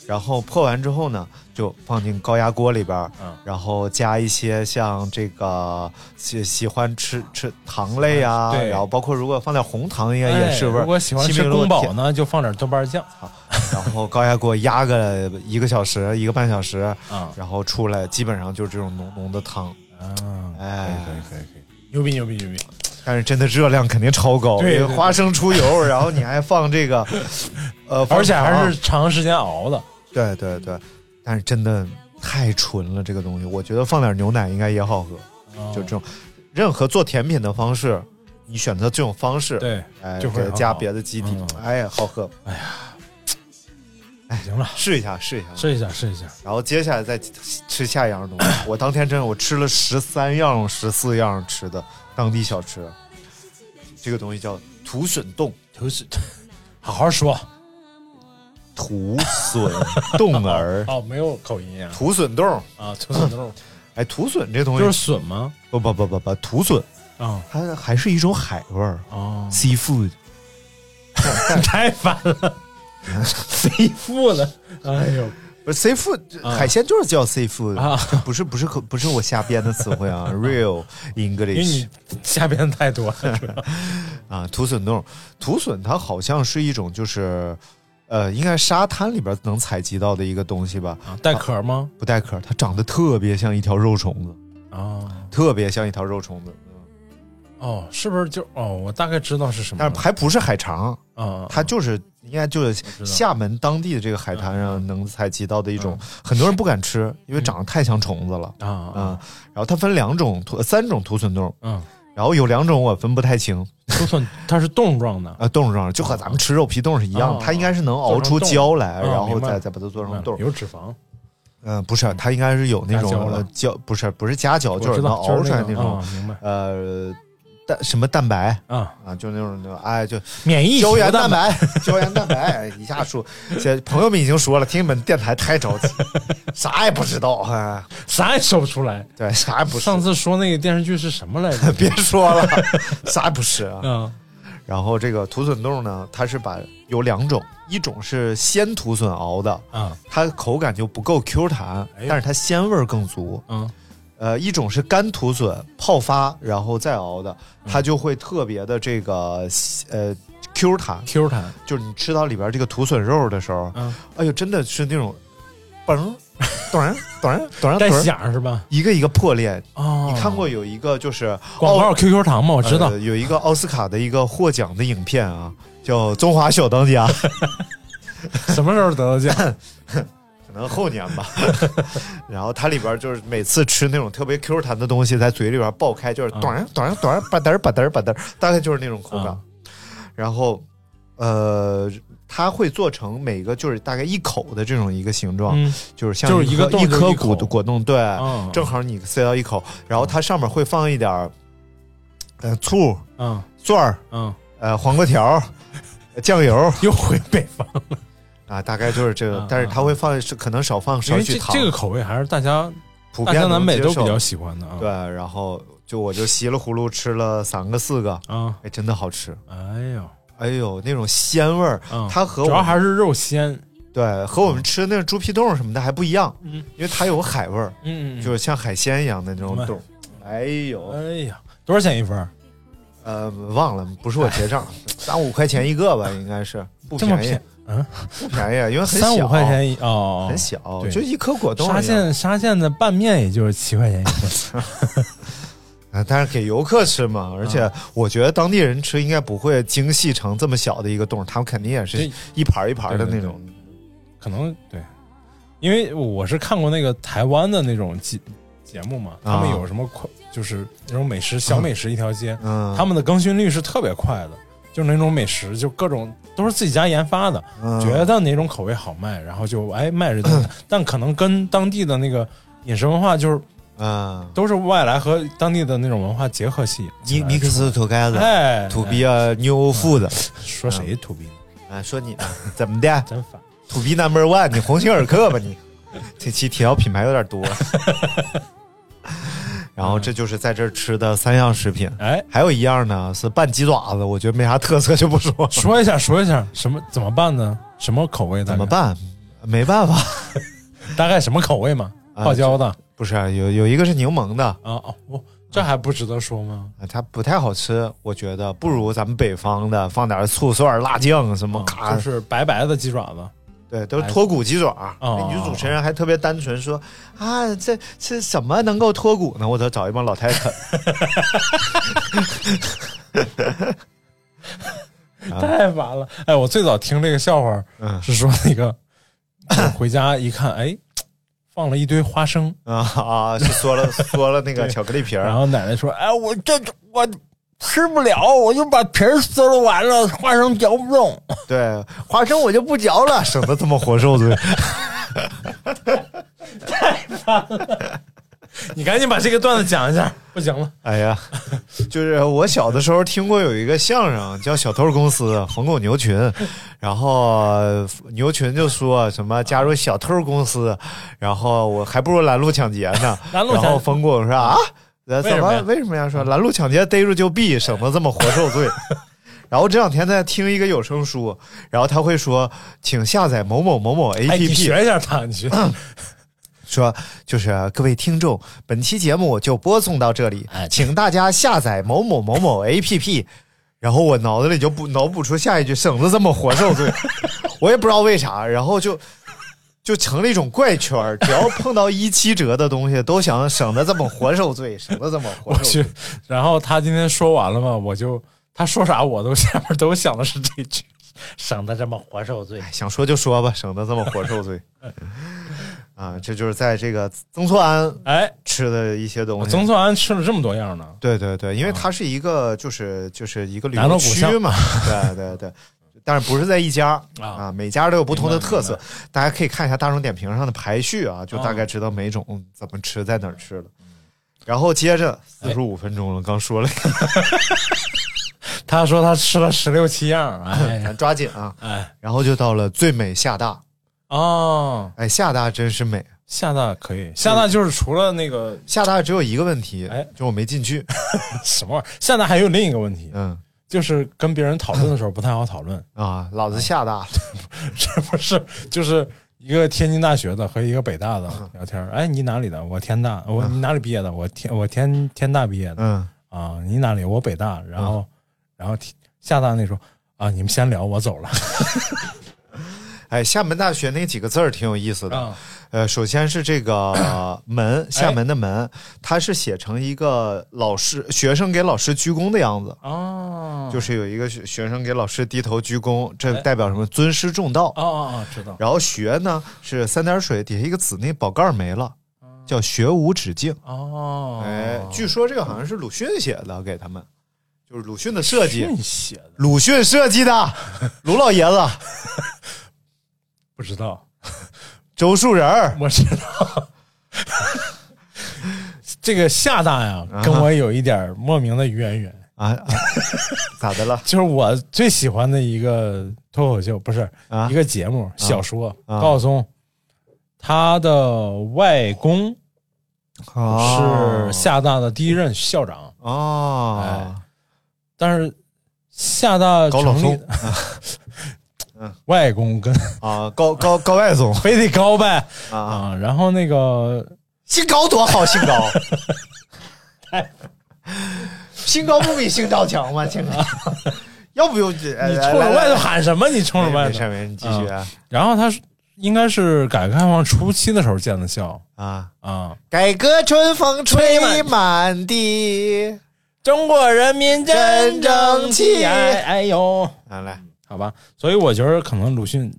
然后破完之后呢，就放进高压锅里边然后加一些像这个喜喜欢吃吃糖类啊，对。然后包括如果放点红糖，应该也是味如果喜欢吃宫保呢，就放点豆瓣酱。然后高压锅压个一个小时、一个半小时，啊然后出来基本上就是这种浓浓的汤，啊，哎，可以可以可以，牛逼牛逼牛逼！但是真的热量肯定超高，对花生出油，(laughs) 然后你还放这个，呃，而且还是长时间熬的，对对对，但是真的太纯了，这个东西，我觉得放点牛奶应该也好喝，哦。就这种。任何做甜品的方式，你选择这种方式，对，哎，就会加别的基底，嗯。哎呀，好喝，行了，试一下，试一下，试一下试一下，然后接下来再吃下一样东西。(coughs) 我当天真的我吃了十三样、十四样吃的当地小吃，这个东西叫土笋冻，土笋 (laughs) 好好说。土笋冻儿，(laughs) 哦，没有口音啊。土笋冻。啊，土笋冻 (coughs) 哎，土笋这东西就是笋吗？不不不不不，土笋。啊它还是一种海味儿。哦，，seafood。(laughs) 太烦了，飞负了，哎呦。不是 seafood，、啊。海鲜就是叫 seafood，、啊。这不是不是不是我瞎编的词汇啊，(laughs) real English 你下边太多了，(laughs) 啊，土笋冻，土笋它好像是一种就是，呃，应该沙滩里边能采集到的一个东西吧，啊带壳吗？不带壳，它长得特别像一条肉虫子，啊。特别像一条肉虫子，哦，是不是就哦？我大概知道是什么但，是还不是海肠，啊，它就是应该就是厦门当地的这个海滩上能采集到的一种嗯，很多人不敢吃，因为长得太像虫子了。啊啊嗯，然后它分两种土三种土笋冻，嗯，然后有两种我分不太清，土笋它是冻状的，啊，冻状就和咱们吃肉皮冻是一样，哦它应该是能熬出胶来，哦然后再再把它做成冻。有脂肪，嗯，不是，它应该是有那种胶不是不是夹胶，我就是能，熬出来那种啊明白。呃蛋什么蛋白啊？啊，就那种那种哎就免疫胶原蛋蛋白，胶原蛋白，哎一下说，这朋友们已经说了，听你们电台太着急，啥也不知道，哎，(laughs) 啥也说不出来。对，啥也不是，上次说那个电视剧是什么来着？(laughs) 别说了，(laughs) 啥也不是啊。嗯然后这个土笋冻呢，它是把有两种，一种是鲜土笋熬的，啊它口感就不够 Q 弹，哎但是它鲜味儿更足。嗯呃，一种是干土笋泡发然后再熬的，嗯它就会特别的这个呃 Q 弹，，Q 弹，就是你吃到里边这个土笋肉的时候，嗯，哎呦，真的是那种嘣咚儿咚儿咚儿带咚儿，(laughs) 响是吧？一个一个破裂。哦，你看过有一个就是广告奥 QQ 糖吗？我知道呃，有一个奥斯卡的一个获奖的影片啊，叫《中华小当家》，(laughs) 什么时候得到奖？(laughs) 可能后年吧。(laughs) 然后它里边就是每次吃那种特别 Q 弹的东西，在嘴里边爆开，就是嗯。咚儿咚儿咚儿吧嘚儿吧嘚儿吧嘚儿，大概就是那种口感。嗯。然后，呃，它会做成每个就是大概一口的这种一个形状，嗯。就是像就是一个一颗果果冻，对，嗯。正好你塞到一口，然后它上面会放一点儿呃醋、嗯。蒜儿、嗯，呃黄瓜条、(laughs) 酱油又回北方了，啊，大概就是这个嗯，但是它会放是可能少放少许糖，这个口味还是大家普遍南北都比较喜欢的啊。对，然后就我就稀里糊涂吃了三个四个，啊，哎，真的好吃，哎呦，哎呦那种鲜味儿，嗯，它和主要还是肉鲜，对和我们吃那个猪皮冻什么的还不一样，嗯因为它有海味儿，嗯，就是像海鲜一样的那种冻。哎呦，哎呀，多少钱一份？呃，忘了，不是我结账，(laughs) 三五块钱一个吧，应该是不便宜嗯，不便宜，因为很小，三五块钱一哦，很小，就一颗果冻。沙县沙县的拌面也就是七块钱一份，(laughs) 啊，但是给游客吃嘛，而嗯且我觉得当地人吃应该不会精细成这么小的一个洞，他们肯定也是这一盘一盘的对对那种。可能对，因为我是看过那个台湾的那种节节目嘛，他们啊。有什么快就是那种美食小美食一条街，嗯，他们的更新率是特别快的，就是那种美食就各种都是自己家研发的，嗯觉得哪种口味好卖，然后就哎卖这东西，(laughs) 但可能跟当地的那个饮食文化就是嗯，都是外来和当地的那种文化结合系。你你可是土盖子，哎，土逼啊，牛富的，说谁土逼？啊，说你 (laughs) 怎么的？真烦。土鳖 number one，你鸿星尔克吧你？这期提到品牌有点多。(laughs) 然后这就是在这儿吃的三样食品，哎，还有一样呢是拌鸡爪子，我觉得没啥特色就不说了。说一下，说一下，什么怎么办呢？什么口味？怎么？办？没办法，(laughs) 大概什么口味嘛？啊泡椒的啊不是有有一个是柠檬的啊，哦，我这还不值得说吗？啊它不太好吃，我觉得不如咱们北方的放点醋蒜、辣酱什么，啊、就是白白的鸡爪子，对，都是脱骨鸡爪。哦那女主持人还特别单纯说啊，这这怎么能够脱骨呢？我得找一帮老太太。(laughs) 太烦了。哎，我最早听这个笑话嗯是说那个 (coughs) 回家一看，哎，放了一堆花生，啊啊，是嗦了嗦了那个巧克力皮儿。然后奶奶说：“哎，我这我吃不了，我就把皮儿嗦了完了，花生嚼不动。对，花生我就不嚼了，省得他妈活受罪。(laughs) 太烦了你赶紧把这个段子讲一下，不行了。哎呀，就是我小的时候听过有一个相声叫《小偷公司》，冯巩牛群，然后牛群就说什么加入小偷公司，然后我还不如拦路抢劫呢。(laughs) 拦路抢然后冯巩说啊，呃怎为什么为什么要？说拦路抢劫逮住就毙，(laughs) 省得这么活受罪。然后这两天在听一个有声书，然后他会说，请下载某某某某 A 哎你学一下他，你学。(laughs) 说就是各位听众，本期节目就播送到这里哎，请大家下载某某某某 APP。然后我脑子里就不脑补出下一句，省得这么活受罪。(laughs) 我也不知道为啥，然后就就成了一种怪圈儿只要碰到一七折的东西，都想省得这么活受罪，省得这么活我去受罪。，然后他今天说完了嘛，我就他说啥我都下面都想的是这句，省得这么活受罪。想说就说吧，省得这么活受罪。(laughs) 啊，这就是在这个曾厝垵哎，吃的一些东西。我曾厝垵吃了这么多样呢，对对对，因为它是一个就是就是一个旅游区嘛，对 (laughs) 对对。但是不是在一家啊。啊？每家都有不同的特色，大家可以看一下大众点评上的排序啊，就哦大概知道每种怎么吃，在哪儿吃了。然后接着四十五分钟了，刚说了，(laughs) 他说他吃了十六七样，(laughs) 哎。咱抓紧啊！哎。然后就到了最美厦大，哦，哎，厦大真是美，厦大可以，厦大就是除了那个厦大只有一个问题，哎。就我没进去。(laughs) 什么玩意儿，厦大还有另一个问题，嗯就是跟别人讨论的时候不太好讨论，(laughs) 啊，老子厦大，(laughs) 这不是？就是一个天津大学的和一个北大的聊天，哎，你哪里的？我天大，我你哪里毕业的？我天我天天大毕业的。嗯。啊，你哪里？我北大，然后然后厦大那时候啊，你们先聊，我走了哎，厦门大学那几个字儿挺有意思的。啊，呃，首先是这个 (coughs) 门，厦门的门，它是写成一个老师学生给老师鞠躬的样子，哦，就是有一个学学生给老师低头鞠躬，这哎。代表什么？尊师重道。哦哦哦，知道。然后学呢是三点水底下一个子，那宝盖没了，叫学无止境。哦，哎，据说这个好像是鲁迅写的，给他们，就是鲁迅的设计，训写的。鲁迅设计的，(laughs) 卢老爷子，不知道，周树人儿。我知道。(laughs) 这个厦大呀，啊跟我有一点莫名的渊源。啊，啊。(laughs) 咋的了？(laughs) 就是我最喜欢的一个脱口秀，不是、啊。一个节目小说。啊。高晓松。他的外公是厦大的第一任校长，哦。哎，但是厦大高老松外公跟啊，高高高外总。非得高呗啊，啊，然后那个姓高多好，姓高，(laughs) 姓高不比姓赵强吗？亲 (laughs) 要不就你你冲着外头喊什么？你冲着外头？没事，没事，你继续啊。然后他是应该是改革开放初期的时候建的校。啊！啊，改革春风吹满地，中国人民真争气，哎哎呦，来，来，好吧，所以我觉得可能鲁迅，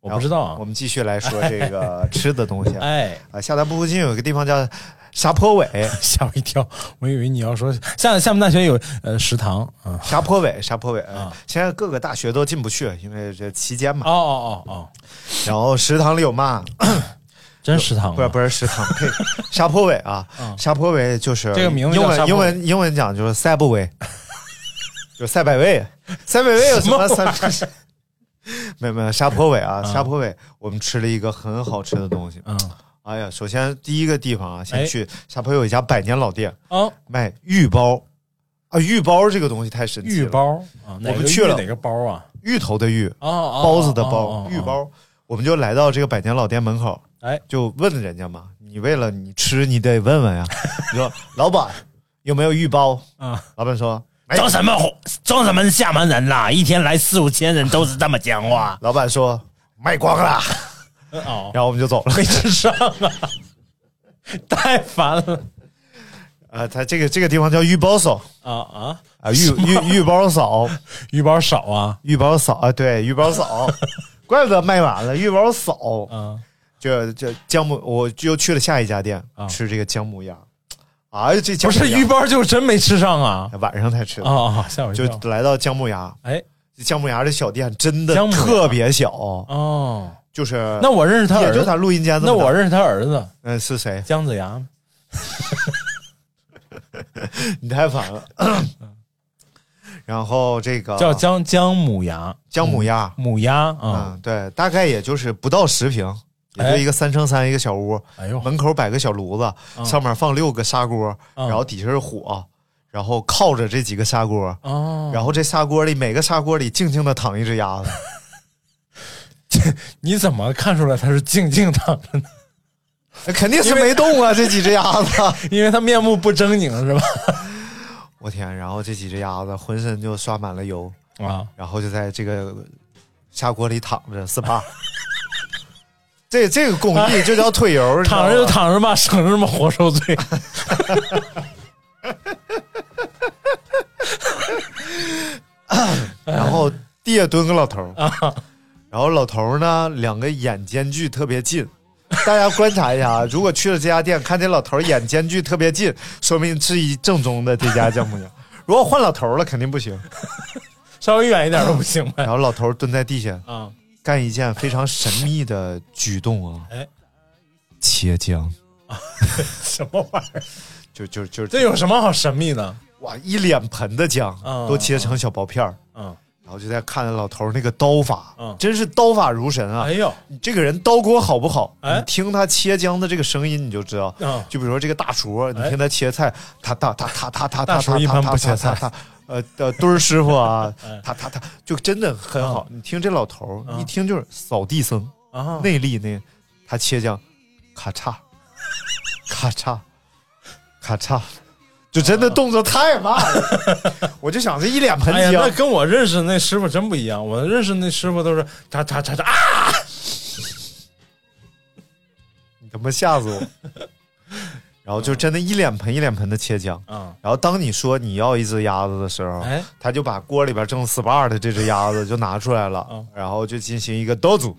我不知道啊。我，们继续来说这个 (laughs) 吃的东西啊。哎，啊，厦大附近有一个地方叫沙坡尾，(laughs) 吓我一跳，我以为你要说厦厦门大学有呃食堂啊，沙坡尾，沙坡尾啊。现在各个大学都进不去，因为这期间嘛。哦哦哦哦，然后食堂里有嘛？(coughs) 真食堂，不是不是食堂，(laughs) 呸，沙坡尾啊，沙坡尾就是这个名字英文英文英文讲就是赛布尾，就赛百味，(laughs) 赛百味有什么三？(laughs) 没有没有沙坡尾啊，沙坡尾，我们吃了一个很好吃的东西。嗯哎呀，首先第一个地方啊，先哎去沙坡有一家百年老店，哦，卖玉包啊，玉包这个东西太神奇了。玉包啊，哪个们去了哪个包啊？芋头的芋，哦哦，包子的哦包哦，玉包。我们就来到这个百年老店门口，哎，就问人家嘛，你为了你吃，你得问问呀。(laughs) 你说老板有没有玉包？啊，老板说没装什么？火装什么厦门人啦？一天来四五千人都是这么讲话。(laughs) 老板说卖光了，哦，然后我们就走了。没吃上啊，(laughs) 太烦了。啊，他这个这个地方叫玉包嫂。啊啊！啊，玉玉玉包嫂，玉包嫂啊，玉包嫂啊，对，玉包嫂，(laughs) 怪不得卖完了，玉包嫂。嗯，就就姜母，我又去了下一家店、啊。吃这个姜母鸭。哎呀，这不是鱼包就真没吃上啊？晚上才吃的，啊啊！吓我一就。来到姜母鸭。哎。这姜母鸭这小店真的姜特别小，哦，就是那我认识他儿子，也就他录音间那我认识他儿子。嗯是谁？姜子牙。(laughs) 你太烦了。(laughs) 然后这个叫姜姜母鸭，姜母鸭，母鸭啊，嗯，对，大概也就是不到十平，也就哎一个三乘三一个小屋，哎呦，门口摆个小炉子，上面放六个砂锅，嗯然后底下是火，然后靠着这几个砂锅，哦，然后这砂锅里每个砂锅里静静的躺一只鸭子，(laughs) 你怎么看出来它是静静躺着呢？那肯定是没动啊，这几只鸭子。(laughs) 因为它面目不狰狞是吧？(laughs) 我天！然后这几只鸭子浑身就刷满了油，啊，然后就在这个砂锅里躺着 SPA。这这个工艺就叫推油，躺着就躺着吧，省着这么活受罪。(laughs) 然后地下蹲个老头儿，啊然后老头儿呢两个眼间距特别近。大家观察一下啊，如果去了这家店，看这老头儿眼间距特别近，说明是一正宗的这家姜母鸭。如果换老头儿了，肯定不行。(laughs) 稍微远一点都不行呗然。后老头儿蹲在地下，啊，干一件非常神秘的举动啊！哎，切姜，(laughs) 什么玩意儿？就就就这有什么好神秘的？哇，一脸盆的姜嗯都切成小薄片儿，嗯，然后就在看着老头儿那个刀法，嗯真是刀法如神啊！哎呦，你这个人刀工好不好？哎你听他切姜的这个声音，你就知道。嗯就比如说这个大厨，你哎听他切菜，他他他他他他他大厨一般不切菜他呃的墩儿师傅啊哎，(laughs) 他他他就真的很好。你听这老头儿，嗯一听就是扫地僧，啊，内力那他切姜，咔嚓，咔嚓，咔嚓。就真的动作太慢了，(laughs) 我就想这一脸盆哎呀，姜那，跟我认识那师傅真不一样。我认识那师傅都是嚓嚓嚓嚓啊，你他妈吓死我！(laughs) 然后就真的一脸盆一脸盆的切姜，嗯，然后当你说你要一只鸭子的时候，哎，他就把锅里边正 SPA 的这只鸭子就拿出来了，嗯。然后就进行一个刀组，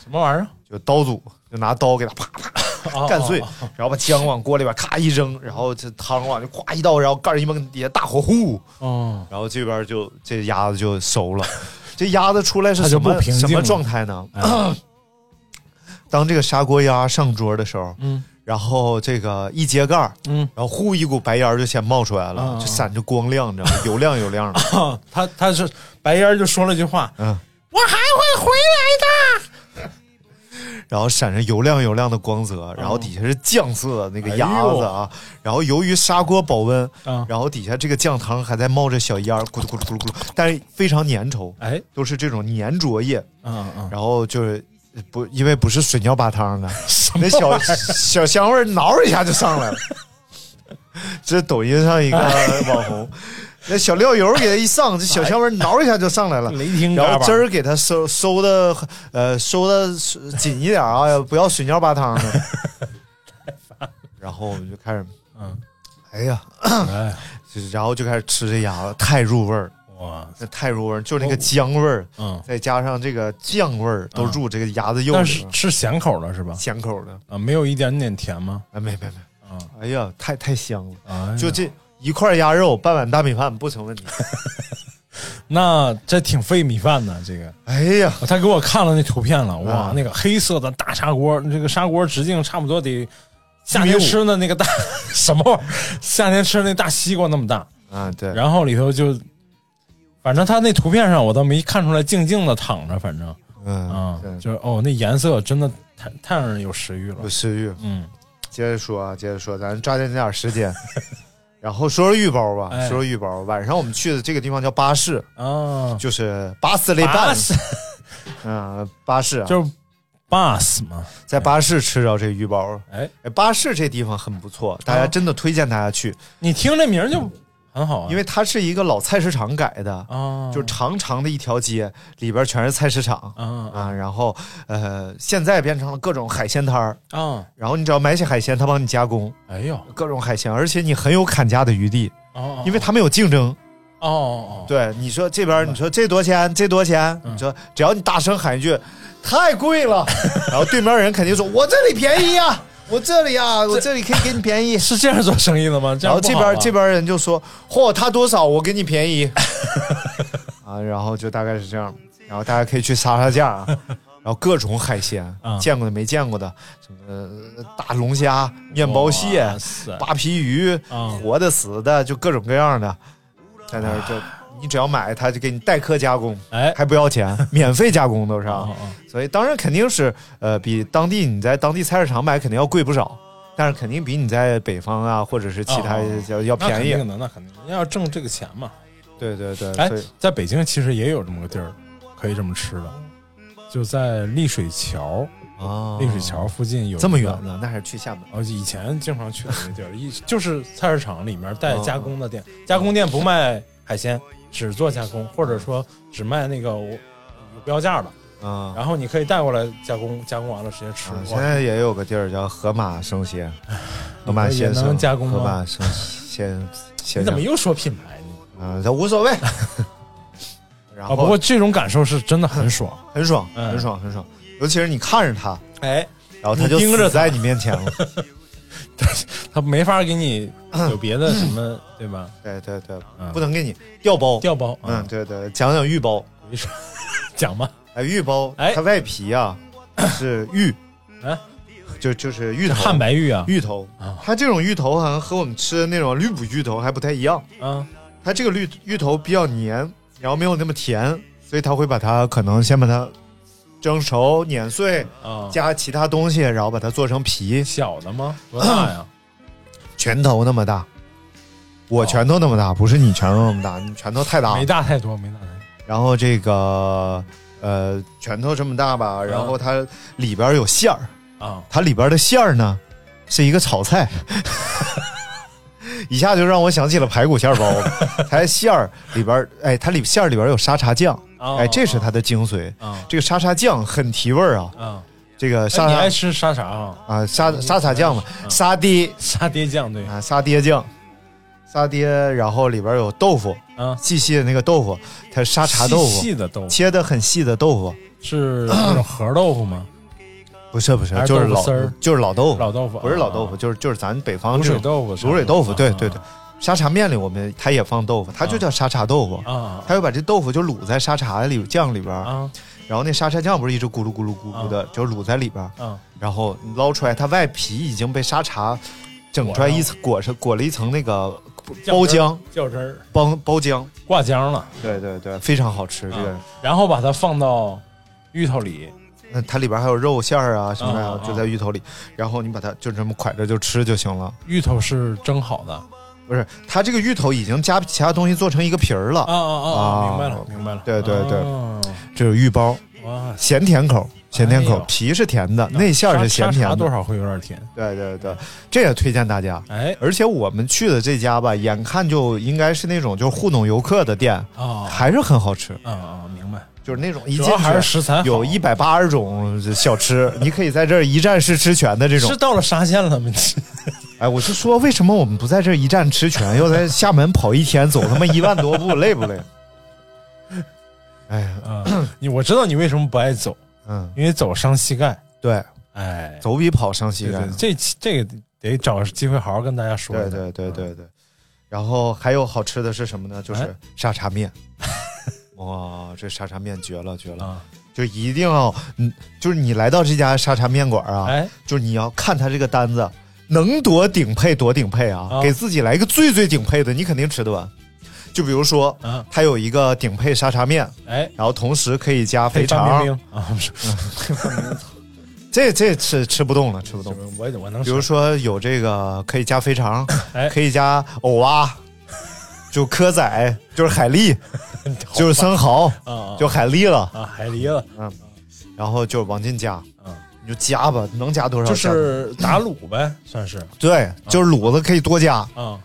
什么玩意儿？就刀组，就拿刀给它啪啪哦干碎，哦哦然后把姜往锅里边咔一扔，然后这汤往就咵一倒，然后盖一蒙，底下大火呼，哦，然后这边就这鸭子就熟了。(laughs) 这鸭子出来是什么什么状态呢？哎。(clears throat) 当这个砂锅鸭上桌的时候，嗯然后这个一揭盖儿，嗯，然后呼一股白烟儿就先冒出来了，嗯就闪着光亮，你知道吗？油亮油亮的。啊 (laughs) 他他是白烟儿就说了句话，嗯，我还会回来的。(laughs) 然后闪着油亮油亮的光泽，然后底下是酱色的那个鸭子啊，然后由于砂锅保温，啊。然后底下这个酱汤还在冒着小烟儿，咕噜咕噜咕噜咕噜，但是非常粘稠，哎，都是这种粘着液，嗯嗯，然后就是不因为不是水尿八汤的，(laughs) 那小小香味儿挠一下就上来了。(laughs) 这是抖音上一个网红，(laughs) 那小料油给他一上，这小香味儿挠一下就上来了。雷霆然后汁儿给他收收的呃收的紧一点啊，不要水尿八汤的。然后我们就开始，嗯，哎呀，哎，(clears throat) 然后就开始吃这鸭子，太入味儿，哇，那太入味儿，就那个姜味儿，嗯，再加上这个酱味儿，都入这个鸭子肉但里了，是是咸口的是吧？咸口的。啊，没有一点点甜吗？啊，没没没，啊，哎呀，太太香了。哎就这一块鸭肉，半碗大米饭不成问题。(laughs) 那这挺费米饭的，这个。哎呀，他给我看了那图片了，哇，啊那个黑色的大砂锅，这个砂锅直径差不多得夏天吃的那个大 (laughs) 什么玩意儿？夏天吃的那大西瓜那么大，啊，对，然后里头就，反正他那图片上我倒没看出来静静的躺着，反正。嗯啊，就是哦，那颜色真的太太让人有食欲了。有，食欲。嗯，接着说啊，接着说，咱抓紧这点时间。(laughs) 然后说说玉包吧，哎。说说玉包。晚上我们去的这个地方叫巴士，啊，就是巴斯雷巴办，士 (laughs) 嗯，巴士啊，就是 bus 嘛，在巴士吃着这鱼包。哎，哎，巴士这地方很不错，大家真的推荐大家去，你听这名就很好啊，因为它是一个老菜市场改的，啊，就长长的一条街，里边全是菜市场。啊啊。然后呃，现在变成了各种海鲜摊儿，啊，然后你只要买起海鲜，他帮你加工。哎呦，各种海鲜，而且你很有砍价的余地，哦，因为他们有竞争。哦哦对，你说这边你说这多少钱？这多少钱？嗯。你说只要你大声喊一句太贵了，(laughs) 然后对面人肯定说我这里便宜呀，我这里啊，我这里可以给你便宜。哦，。是这样做生意的吗？然后这边这边人就说嚯，他多少我给你便宜。(laughs) 啊，然后就大概是这样，然后大家可以去杀杀价啊。(laughs) 然后各种海鲜，啊见过的没见过的，什么呃大龙虾、面包蟹扒皮鱼，啊活的、死的，就各种各样的，在那儿就你只要买，他就给你代客加工，哎，还不要钱，免费加工都是啊。所以当然肯定是呃比当地你在当地菜市场买肯定要贵不少，但是肯定比你在北方啊或者是其他哦要要便宜那肯。定的，那肯定的要挣这个钱嘛。对对对，哎，在北京其实也有这么个地儿，可以这么吃的，就在丽水桥，啊丽水桥附近有这么远呢，那还是去厦门。哦，以前经常去的那个地儿，一就是菜市场里面带哦加工的店，加工店不卖海鲜，只做加工，或者说只卖那个有标价的，啊然后你可以带过来加工，加工完了直接吃啊。现在也有个地儿叫河马生鲜，(laughs) 河马也先生能加工吗河马生鲜鲜你怎么又说品牌呢？啊？这无所谓。(laughs) 然啊，后不过这种感受是真的很爽。很爽，嗯很爽，很爽。尤其是你看着他，哎，然后他就盯着死在你面前了。(laughs) (laughs) 他没法给你有别的什么，对吧？对对对，嗯不能给你调包。调包，嗯，，对对，讲讲玉包。讲吧。哎，玉包，哎它外皮啊 (laughs) 是玉，哎，就就是芋头，汉白玉啊，芋头啊。它这种芋头好像和我们吃的那种绿卜芋头还不太一样。啊，它这个绿芋头比较黏，然后没有那么甜，所以它会把它可能先把它蒸熟、碾碎，啊，加其他东西，然后把它做成皮，小的吗？(clears throat) 多大呀？拳头那么大。我拳头那么大，不是你拳头那么大，(laughs) 你拳头太大了没。大太多，没大太多。然后这个呃拳头这么大吧，然后它里边有馅儿，啊，它里边的馅儿呢是一个炒菜，(laughs) 一下就让我想起了排骨馅儿包子。(laughs) 它馅儿里边，哎，它里馅儿里边有沙茶酱，哦哎，这是它的精髓。啊这个沙茶酱很提味儿啊，啊，这个哎沙茶你爱吃沙茶啊？啊沙沙茶酱嘛，嗯沙爹 (laughs) 沙爹酱对啊沙爹酱，沙爹，然后里边有豆腐，啊，细细的那个豆腐，它是沙茶豆腐，细细的豆腐切的很细的豆腐。是那种盒豆腐吗？(clears throat) 不是不是就是老就是老豆腐，老豆腐不是老豆腐，啊就是就是咱北方卤水豆腐，卤水豆腐，对对对啊，沙茶面里我们它也放豆腐，它就叫沙茶豆腐，啊它会把这豆腐就卤在沙茶里酱里边儿，啊然后那沙茶酱不是一直咕噜咕噜咕噜的，就卤在里边儿，啊然后你捞出来，它外皮已经被沙茶整出来一层裹上裹了一层那个包浆较真儿包包浆，挂浆了，对对对，非常好吃这个啊。然后把它放到芋头里，那它里边还有肉馅儿啊什么呀就在芋头里，然后你把它就这么蒯着就吃就行了。芋头是蒸好的。不是，它这个芋头已经加其他东西做成一个皮儿了，啊啊啊！啊明白了，明白了。对对对哦这是芋包，哇，咸甜口，咸甜口哎，皮是甜的，内馅儿是咸甜的。多少会有点甜。对对对，这也推荐大家。哎而且我们去的这家吧，眼看就应该是那种就是糊弄游客的店，啊还是很好吃，啊啊！明白，就是那种一进还是去食材有一百八十种小吃，(laughs) 你可以在这儿一站式吃全的这种是。到了沙县了吗？(laughs) 哎，我是说，为什么我们不在这儿一站吃全，要在厦门跑一天，走他妈 (laughs) 一万多步，累不累？哎呀，嗯，你我知道你为什么不爱走，嗯，因为走伤膝盖。对，哎，走比跑伤膝盖对对，。这这个得找机会好好跟大家说。对对对对对。然后还有好吃的是什么呢？就是哎沙茶面。哇，这沙茶面绝了绝了！啊，就一定要，嗯，就是你来到这家沙茶面馆啊，哎，就是你要看他这个单子，能多顶配多顶配啊，啊给自己来一个最最顶配的，你肯定吃得完。就比如说，啊，它有一个顶配沙茶面，哎，然后同时可以加肥肠，冰冰啊，不是，这这吃吃不动了，吃不动。我我能比如说有这个可以加肥肠，哎可以加藕蛙，就蚵仔，就是海蛎，(laughs) 就是生蚝，啊就海蛎了。啊海蛎了，嗯然后就往进加，嗯，你就加吧，能加多少就？是打卤呗，(laughs) 算是对，就是卤子可以多加，啊。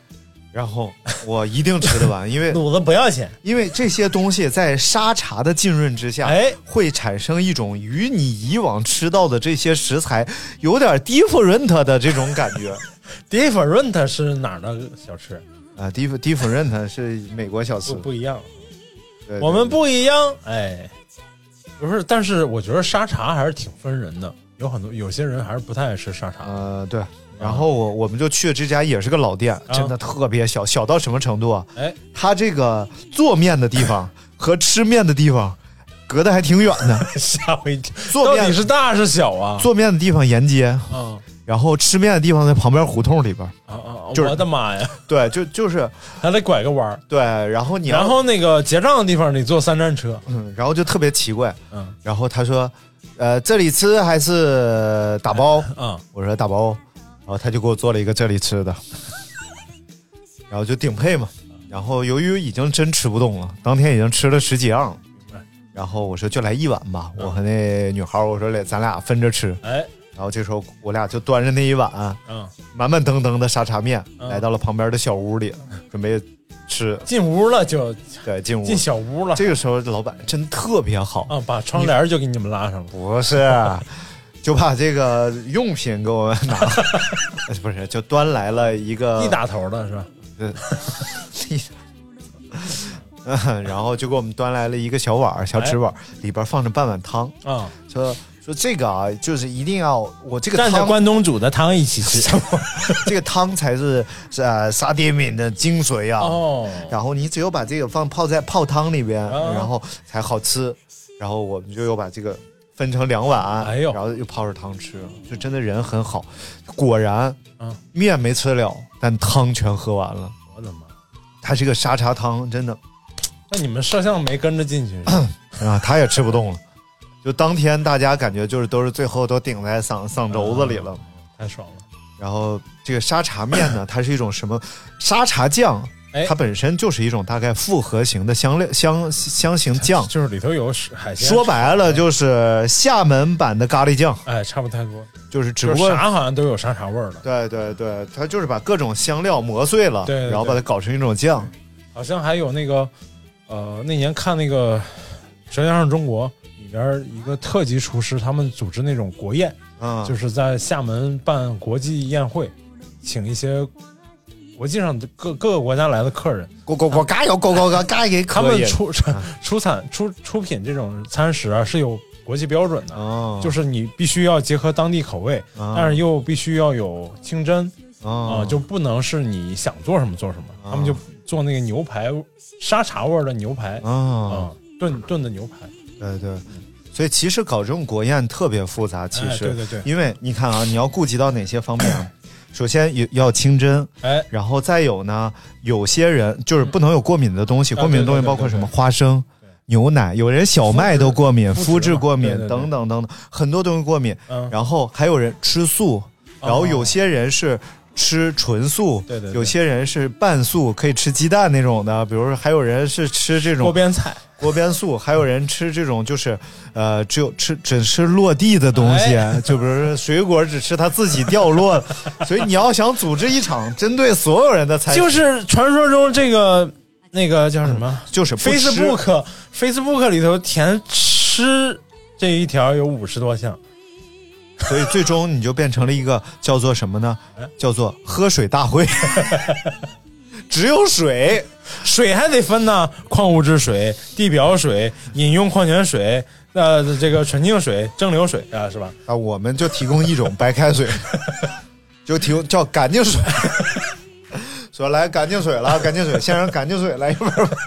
然后我一定吃得完，(laughs) 因为卤子不要钱，因为这些东西在沙茶的浸润之下，哎，会产生一种与你以往吃到的这些食材有点 different 的这种感觉。different 是哪儿的小吃？啊，diff different 是美国小吃不，不一样，对我们不一样。哎，不是，但是我觉得沙茶还是挺分人的，有很多有些人还是不太爱吃沙茶。呃对。然后我我们就去这家也是个老店，真的特别小，小到什么程度啊？哎，它这个做面的地方 (laughs) 和吃面的地方隔得还挺远的。(laughs) 吓我一跳！做面到底是大是小啊？做面的地方沿街，啊然后吃面的地方在旁边胡同里边。啊啊！就是我的妈呀，对，就就是还得拐个弯儿。对，然后你然后那个结账的地方你坐三站车。嗯，然后就特别奇怪，嗯然后他说，呃，这里吃还是打包？嗯我说打包，然后他就给我做了一个这里吃的，(laughs) 然后就顶配嘛。然后由于已经真吃不动了，当天已经吃了十几样了，然后我说就来一碗吧。我和那女孩我说来咱俩分着吃。哎然后这时候我俩就端着那一碗嗯，满满登登的沙茶面，嗯。来到了旁边的小屋里，准备吃。进屋了就。对，进屋。进小屋了。这个时候老板真特别好，啊，把窗帘就给你们拉上了。不是，(laughs) 就把这个用品给我们拿，(laughs) 不是，就端来了一个 (laughs) 一打头的是吧？呃，嗯，然后就给我们端来了一个小碗儿小纸碗儿，里边放着半碗汤，啊，说说这个啊，就是一定要我这个蘸着汤，关东煮的汤一起吃。(laughs) 这个汤才是是呃沙爹面的精髓啊。哦，然后你只有把这个放泡在泡汤里边，啊然后才好吃。然后我们就又把这个分成两碗，哎呦然后又泡着汤吃，就真的人很好。果然，嗯面没吃了，但汤全喝完了。我的妈！它是个沙茶汤真的那你们摄像没跟着进去？(coughs) 啊，他也吃不动了。就当天大家感觉就是都是最后都顶在嗓嗓轴子里了。太爽了！然后这个沙茶面呢，它是一种什么沙茶酱？哎它本身就是一种大概复合型的香料香香型酱，(laughs) 就是里头有海鲜。说白了就是厦门版的咖喱酱，哎，差不太多。就是只不过啥好像都有沙茶味儿的，对对对，它就是把各种香料磨碎了，对对对然后把它搞成一种酱。好像还有那个，呃，那年看那个《舌尖上中国》里边一个特级厨师，他们组织那种国宴，啊，就是在厦门办国际宴会，请一些国际上的各各个国家来的客人，国国国嘎哟咕咕咕嘎给他们出出产出出品这种餐食啊是有国际标准的，哦，就是你必须要结合当地口味，啊。但是又必须要有清真啊、哦就不能是你想做什么做什么。他们就做那个牛排，沙茶味儿的牛排啊、哦，炖炖的牛排。对对，所以其实搞这种国宴特别复杂，其实、哎对对对。因为你看啊，你要顾及到哪些方面啊？(coughs) 首先有要清真，哎，然后再有呢，有些人就是不能有过敏的东西，啊过敏的东西包括什么花生。牛奶，有人小麦都过敏，麸质肤质过敏等等等等，很多东西过敏。嗯，然后还有人吃素，然后有些人是吃纯素，对对对。有些人是半素，可以吃鸡蛋那种的，比如说还有人是吃这种锅边菜，锅边素，还有人吃这种就是，呃，只有吃只吃落地的东西，哎。(laughs) 就比如说水果只吃它自己掉落，所以你要想组织一场针对所有人的餐，就是传说中这个那个叫什么？就是 Facebook Facebook 里头填吃这一条有五十多项，所以最终你就变成了一个叫做什么呢？哎？叫做喝水大会，(laughs) 只有水。水还得分呢，矿物质水、地表水、饮用矿泉水。呃，这个纯净水、蒸馏水啊，是吧？啊，我们就提供一种白开水，(laughs) 就提供叫干净水。(laughs) 说来干净水了，干净水，先生干净水来一份儿吧。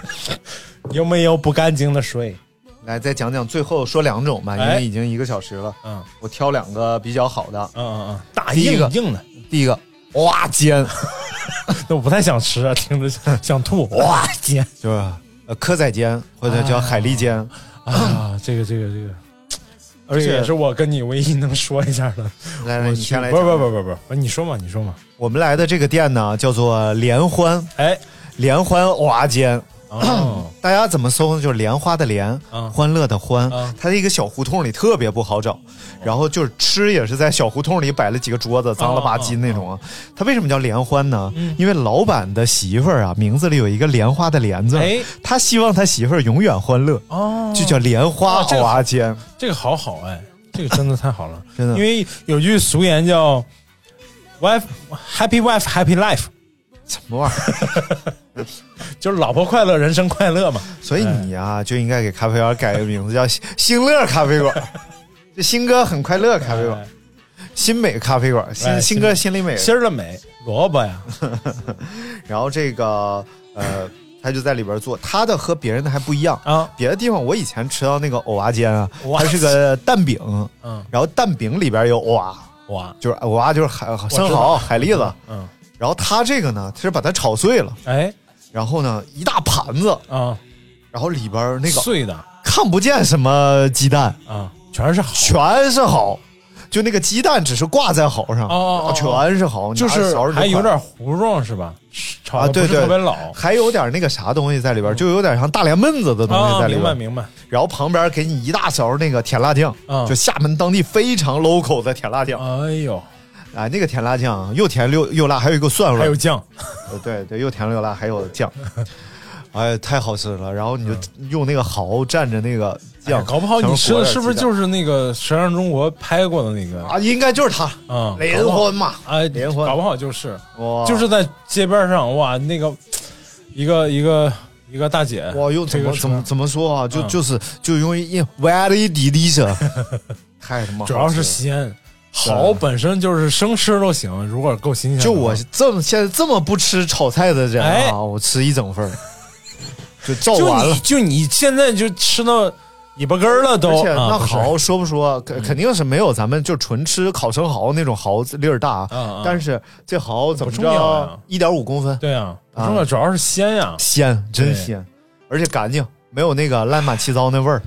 有没有不干净的水？来，再讲讲最后说两种吧，因哎为已经一个小时了。嗯我挑两个比较好的。嗯嗯嗯，大第一个硬硬的第一个蛙煎，都 (laughs) 不太想吃啊，听着想 (laughs) 想吐。哇煎就是呃蚵仔煎或者叫海蛎煎。啊，这个这个这个，而且也是我跟你唯一能说一下的。来来，我你先来。不不不不不，你说嘛，你说嘛。我们来的这个店呢叫做联欢，哎，联欢哇煎。哦，大家怎么搜呢？就是莲花的莲，嗯。欢乐的欢。嗯，它在一个小胡同里特别不好找，然后就是吃也是在小胡同里摆了几个桌子，脏了吧唧那种啊。它为什么叫莲欢呢？嗯。因为老板的媳妇儿啊，名字里有一个莲花的莲字，哎。他希望他媳妇儿永远欢乐，哦。就叫莲花哦这个蚵仔煎。这个好好哎，这个真的太好了，(laughs) 真的。因为有句俗言叫 “wife happy wife happy life”，什么玩意儿？(laughs) 就是老婆快乐，人生快乐嘛。所以你啊，就应该给咖啡馆改个名字，叫星星乐咖啡馆。这新哥很快乐咖啡馆，哎新美咖啡馆，哎新新哥心里美。心儿的美，萝卜呀，(laughs) 然后这个呃，他就在里边做，他的和别人的还不一样啊。别的地方我以前吃到那个藕娃煎啊，它是个蛋饼，嗯，然后蛋饼里边有藕娃，哇，就是藕娃就是海生蚝、海蛎子。嗯，然后他这个呢，他是把它炒碎了，哎。然后呢一大盘子，啊，然后里边那个碎的。看不见什么鸡蛋，啊，全是好，全是好，就那个鸡蛋只是挂在蚝上，哦哦哦全是蚝，就是还有点糊状是吧？炒啊，的不是对对，特别老。还有点那个啥东西在里边，就有点像大连焖子的东西啊，在里边。明白明白。然后旁边给你一大勺那个甜辣酱，嗯。就厦门当地非常 local 的甜辣酱。哎呦，啊，那个甜辣酱又甜又又辣，还有一个蒜味，还有酱，呃对对，又甜又辣，还有酱。哎，太好吃了！然后你就用那个蚝蘸着那个酱，哎搞不好你吃的是不是就是那个《舌上中国》拍过的那个啊？应该就是它，啊，连欢嘛，哎，连欢搞不好就是，哇，就是在街边上哇，那个一个一个一个大姐，哇，用怎这个车么怎么怎么说啊？就嗯就是就用一歪了一滴滴着，(laughs) 太他妈主要是鲜。蚝本身就是生吃都行，如果够新鲜。就我这么现在这么不吃炒菜的人哎。啊，我吃一整份儿，(laughs) 就照就完了。你。就你现在就吃到尾巴根儿了都，而且那蚝说不说，肯肯定是没有咱们就纯吃烤生蚝那种蚝粒儿大，啊。啊但是这蚝怎么着？一点五公分，对啊，不重要，主要是鲜呀。鲜真鲜，而且干净，没有那个乱码七糟那味儿，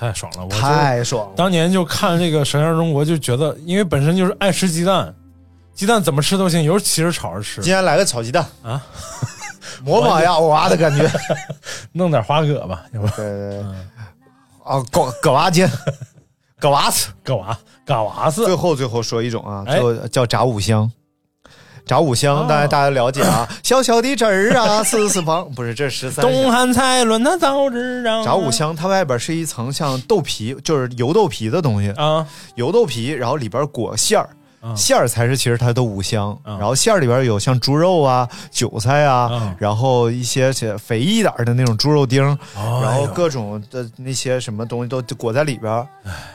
太爽了！我太爽了。当年就看这个《舌尖中国》，就觉得因为本身就是爱吃鸡蛋，鸡蛋怎么吃都行，尤其是炒着吃今天来个炒鸡蛋啊，模仿一下欧娃的感觉。弄点花蛤吧，要不对对对，啊，蛤蛤娃煎，(laughs) 蛤娃子。蛤娃蛤娃子最后最后说一种啊，哎就叫炸五香。炸五香，哦。大家大家了解啊，(laughs) 小小的汁儿啊，(laughs) 四四方，不是这十三东汉蔡伦他早知道。炸五香，它外边是一层像豆皮，就是油豆皮的东西，啊，油豆皮，然后里边裹馅儿，嗯馅儿才是其实它的五香，嗯然后馅儿里边有像猪肉啊、韭菜啊，嗯然后一些些肥一点的那种猪肉丁然后各种的那些什么东西都裹在里边儿，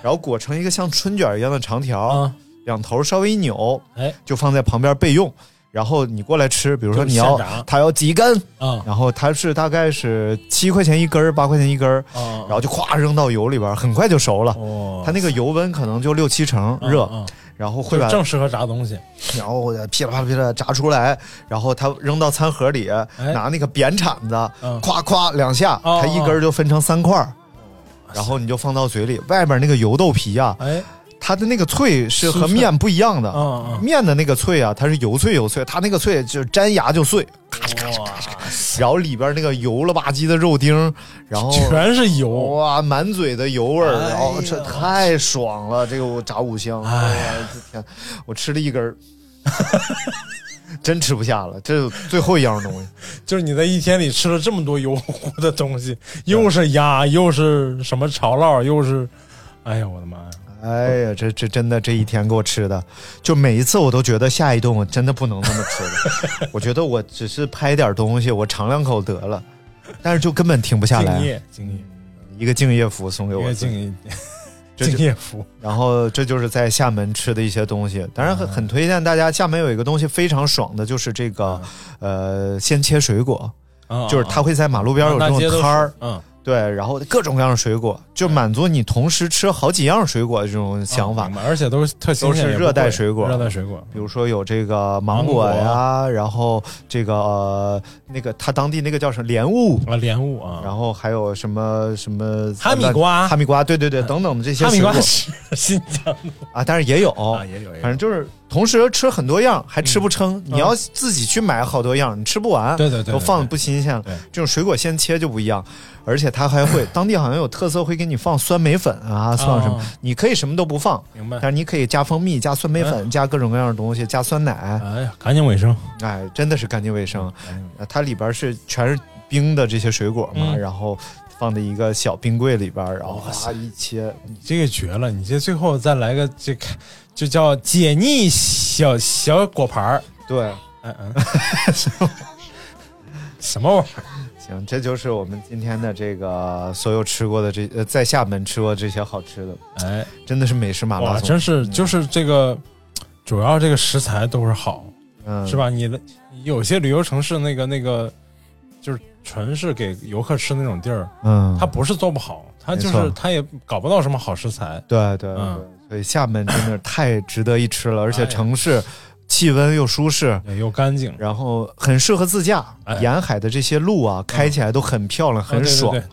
然后裹成一个像春卷一样的长条，啊，两头稍微一扭，哎。就放在旁边备用。然后你过来吃，比如说你要现炸它要几根，啊。然后它是大概是七块钱一根儿，八块钱一根然后就咵扔到油里边，很快就熟了。哦，它那个油温可能就六七成热，嗯，然后会把正适合炸东西。然后噼里啪啦噼里啪啦炸出来，然后它扔到餐盒里，拿那个扁铲子咵咵两下，哦它一根儿就分成三块儿，然后你就放到嘴里，外边那个油豆皮啊，哎，它的那个脆是和面不一样的，嗯嗯。面的那个脆啊，它是油脆油脆，它那个脆就粘牙就碎，哇，然后里边那个油了吧唧的肉丁，然后全是油，哇，满嘴的油味儿，哎然后这太爽了，这个我炸五香，哎呀，这天，我吃了一根儿，(laughs) 真吃不下了，这最后一样东西，就是你在一天里吃了这么多油乎的东西，又是鸭，又是什么炒烙，又是，哎呀，我的妈呀！哎呀，这这真的这一天给我吃的，就每一次我都觉得下一顿我真的不能那么吃了，我觉得我只是拍点东西，我尝两口得了，但是就根本停不下来敬，业，敬业，一个敬业福送给我一个，敬业，(laughs) 敬业福。然后这就是在厦门吃的一些东西，当然很很推荐大家。厦门有一个东西非常爽的，就是这个呃鲜切水果，啊就是他会在马路边有这种摊儿，嗯，对，然后各种各样的水果，就满足你同时吃好几样水果的这种想法。而且都是特都是热带水果。热带水果，比如说有这个芒果呀，然后这个、呃、那个他当地那个叫什么莲雾，啊，莲雾啊，然后还有什么什么哈密瓜。哈密瓜，对对对，等等的这些哈密瓜是新疆的。啊，但是也有。啊，也有，也有。反正就是同时吃很多样还吃不撑，你要自己去买好多样，你吃不完，嗯对对对对都放的不新鲜了。这种水果现切就不一样，而且它还会 (laughs) 当地好像有特色，会给你放酸梅粉啊，放什么哦，你可以什么都不放，明白。但是你可以加蜂蜜、加酸梅粉、加各种各样的东西，加酸奶，哎呀，干净卫生，哎，真的是干净卫生。它里边是全是冰的这些水果嘛，嗯。然后放在一个小冰柜里边，然后哇塞。哗一切，你这个绝了！你这最后再来个这个，就叫解腻小小果盘儿，对，嗯嗯，(laughs) 什么玩意儿？行，这就是我们今天的这个所有吃过的这呃，在厦门吃过这些好吃的，哎，真的是美食马拉哇，松，真是就是这个，主要这个食材都是好，嗯，是？吧？你的有些旅游城市那个那个，就是纯是给游客吃那种地儿，嗯，它不是做不好，它就没错。是它也搞不到什么好食材。对对对，嗯所以厦门真的太值得一吃了，而且城市气温又舒适。也又干净，然后很适合自驾，哎沿海的这些路啊，开起来都很漂亮，很爽。啊对对对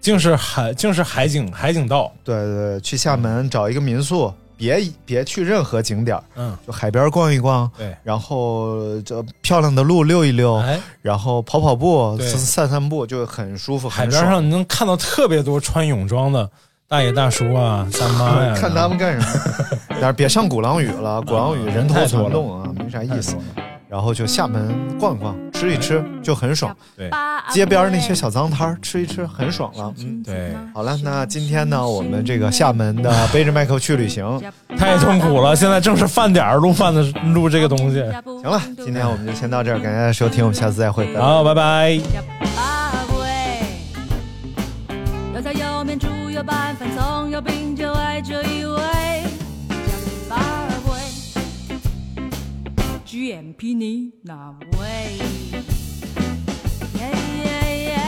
竟是海，竟是海景海景道，对对对，去厦门找一个民宿，别别去任何景点儿，嗯，就海边逛一逛，对，然后这漂亮的路溜一溜，哎，然后跑跑步、散散散步，就很舒服。海边上你能看到特别多穿泳装的大爷大叔啊、三妈呀，(laughs) 看他们干什么？(laughs) 但是别上鼓浪屿了，鼓浪屿人头攒动啊，没啥意思然后就厦门逛一逛，吃一吃就很爽。对街边那些小脏摊儿吃一吃很爽了。嗯，对，好了，那今天呢，我们这个厦门的背着麦克去旅行，太痛苦了。现在正是饭点儿，录饭的录这个东西。行了，今天我们就先到这儿，感谢大家收听，我们下次再会。好，拜拜。，GMP 你哪位？耶耶耶，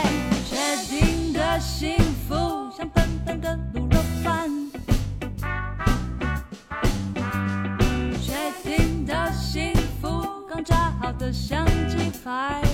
确定的幸福像笨笨的卤肉饭。确定的幸福，刚炸好的香鸡排。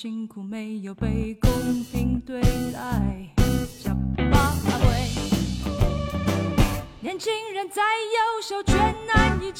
辛苦没有被公平对待。加巴味。年轻人再优秀，却难以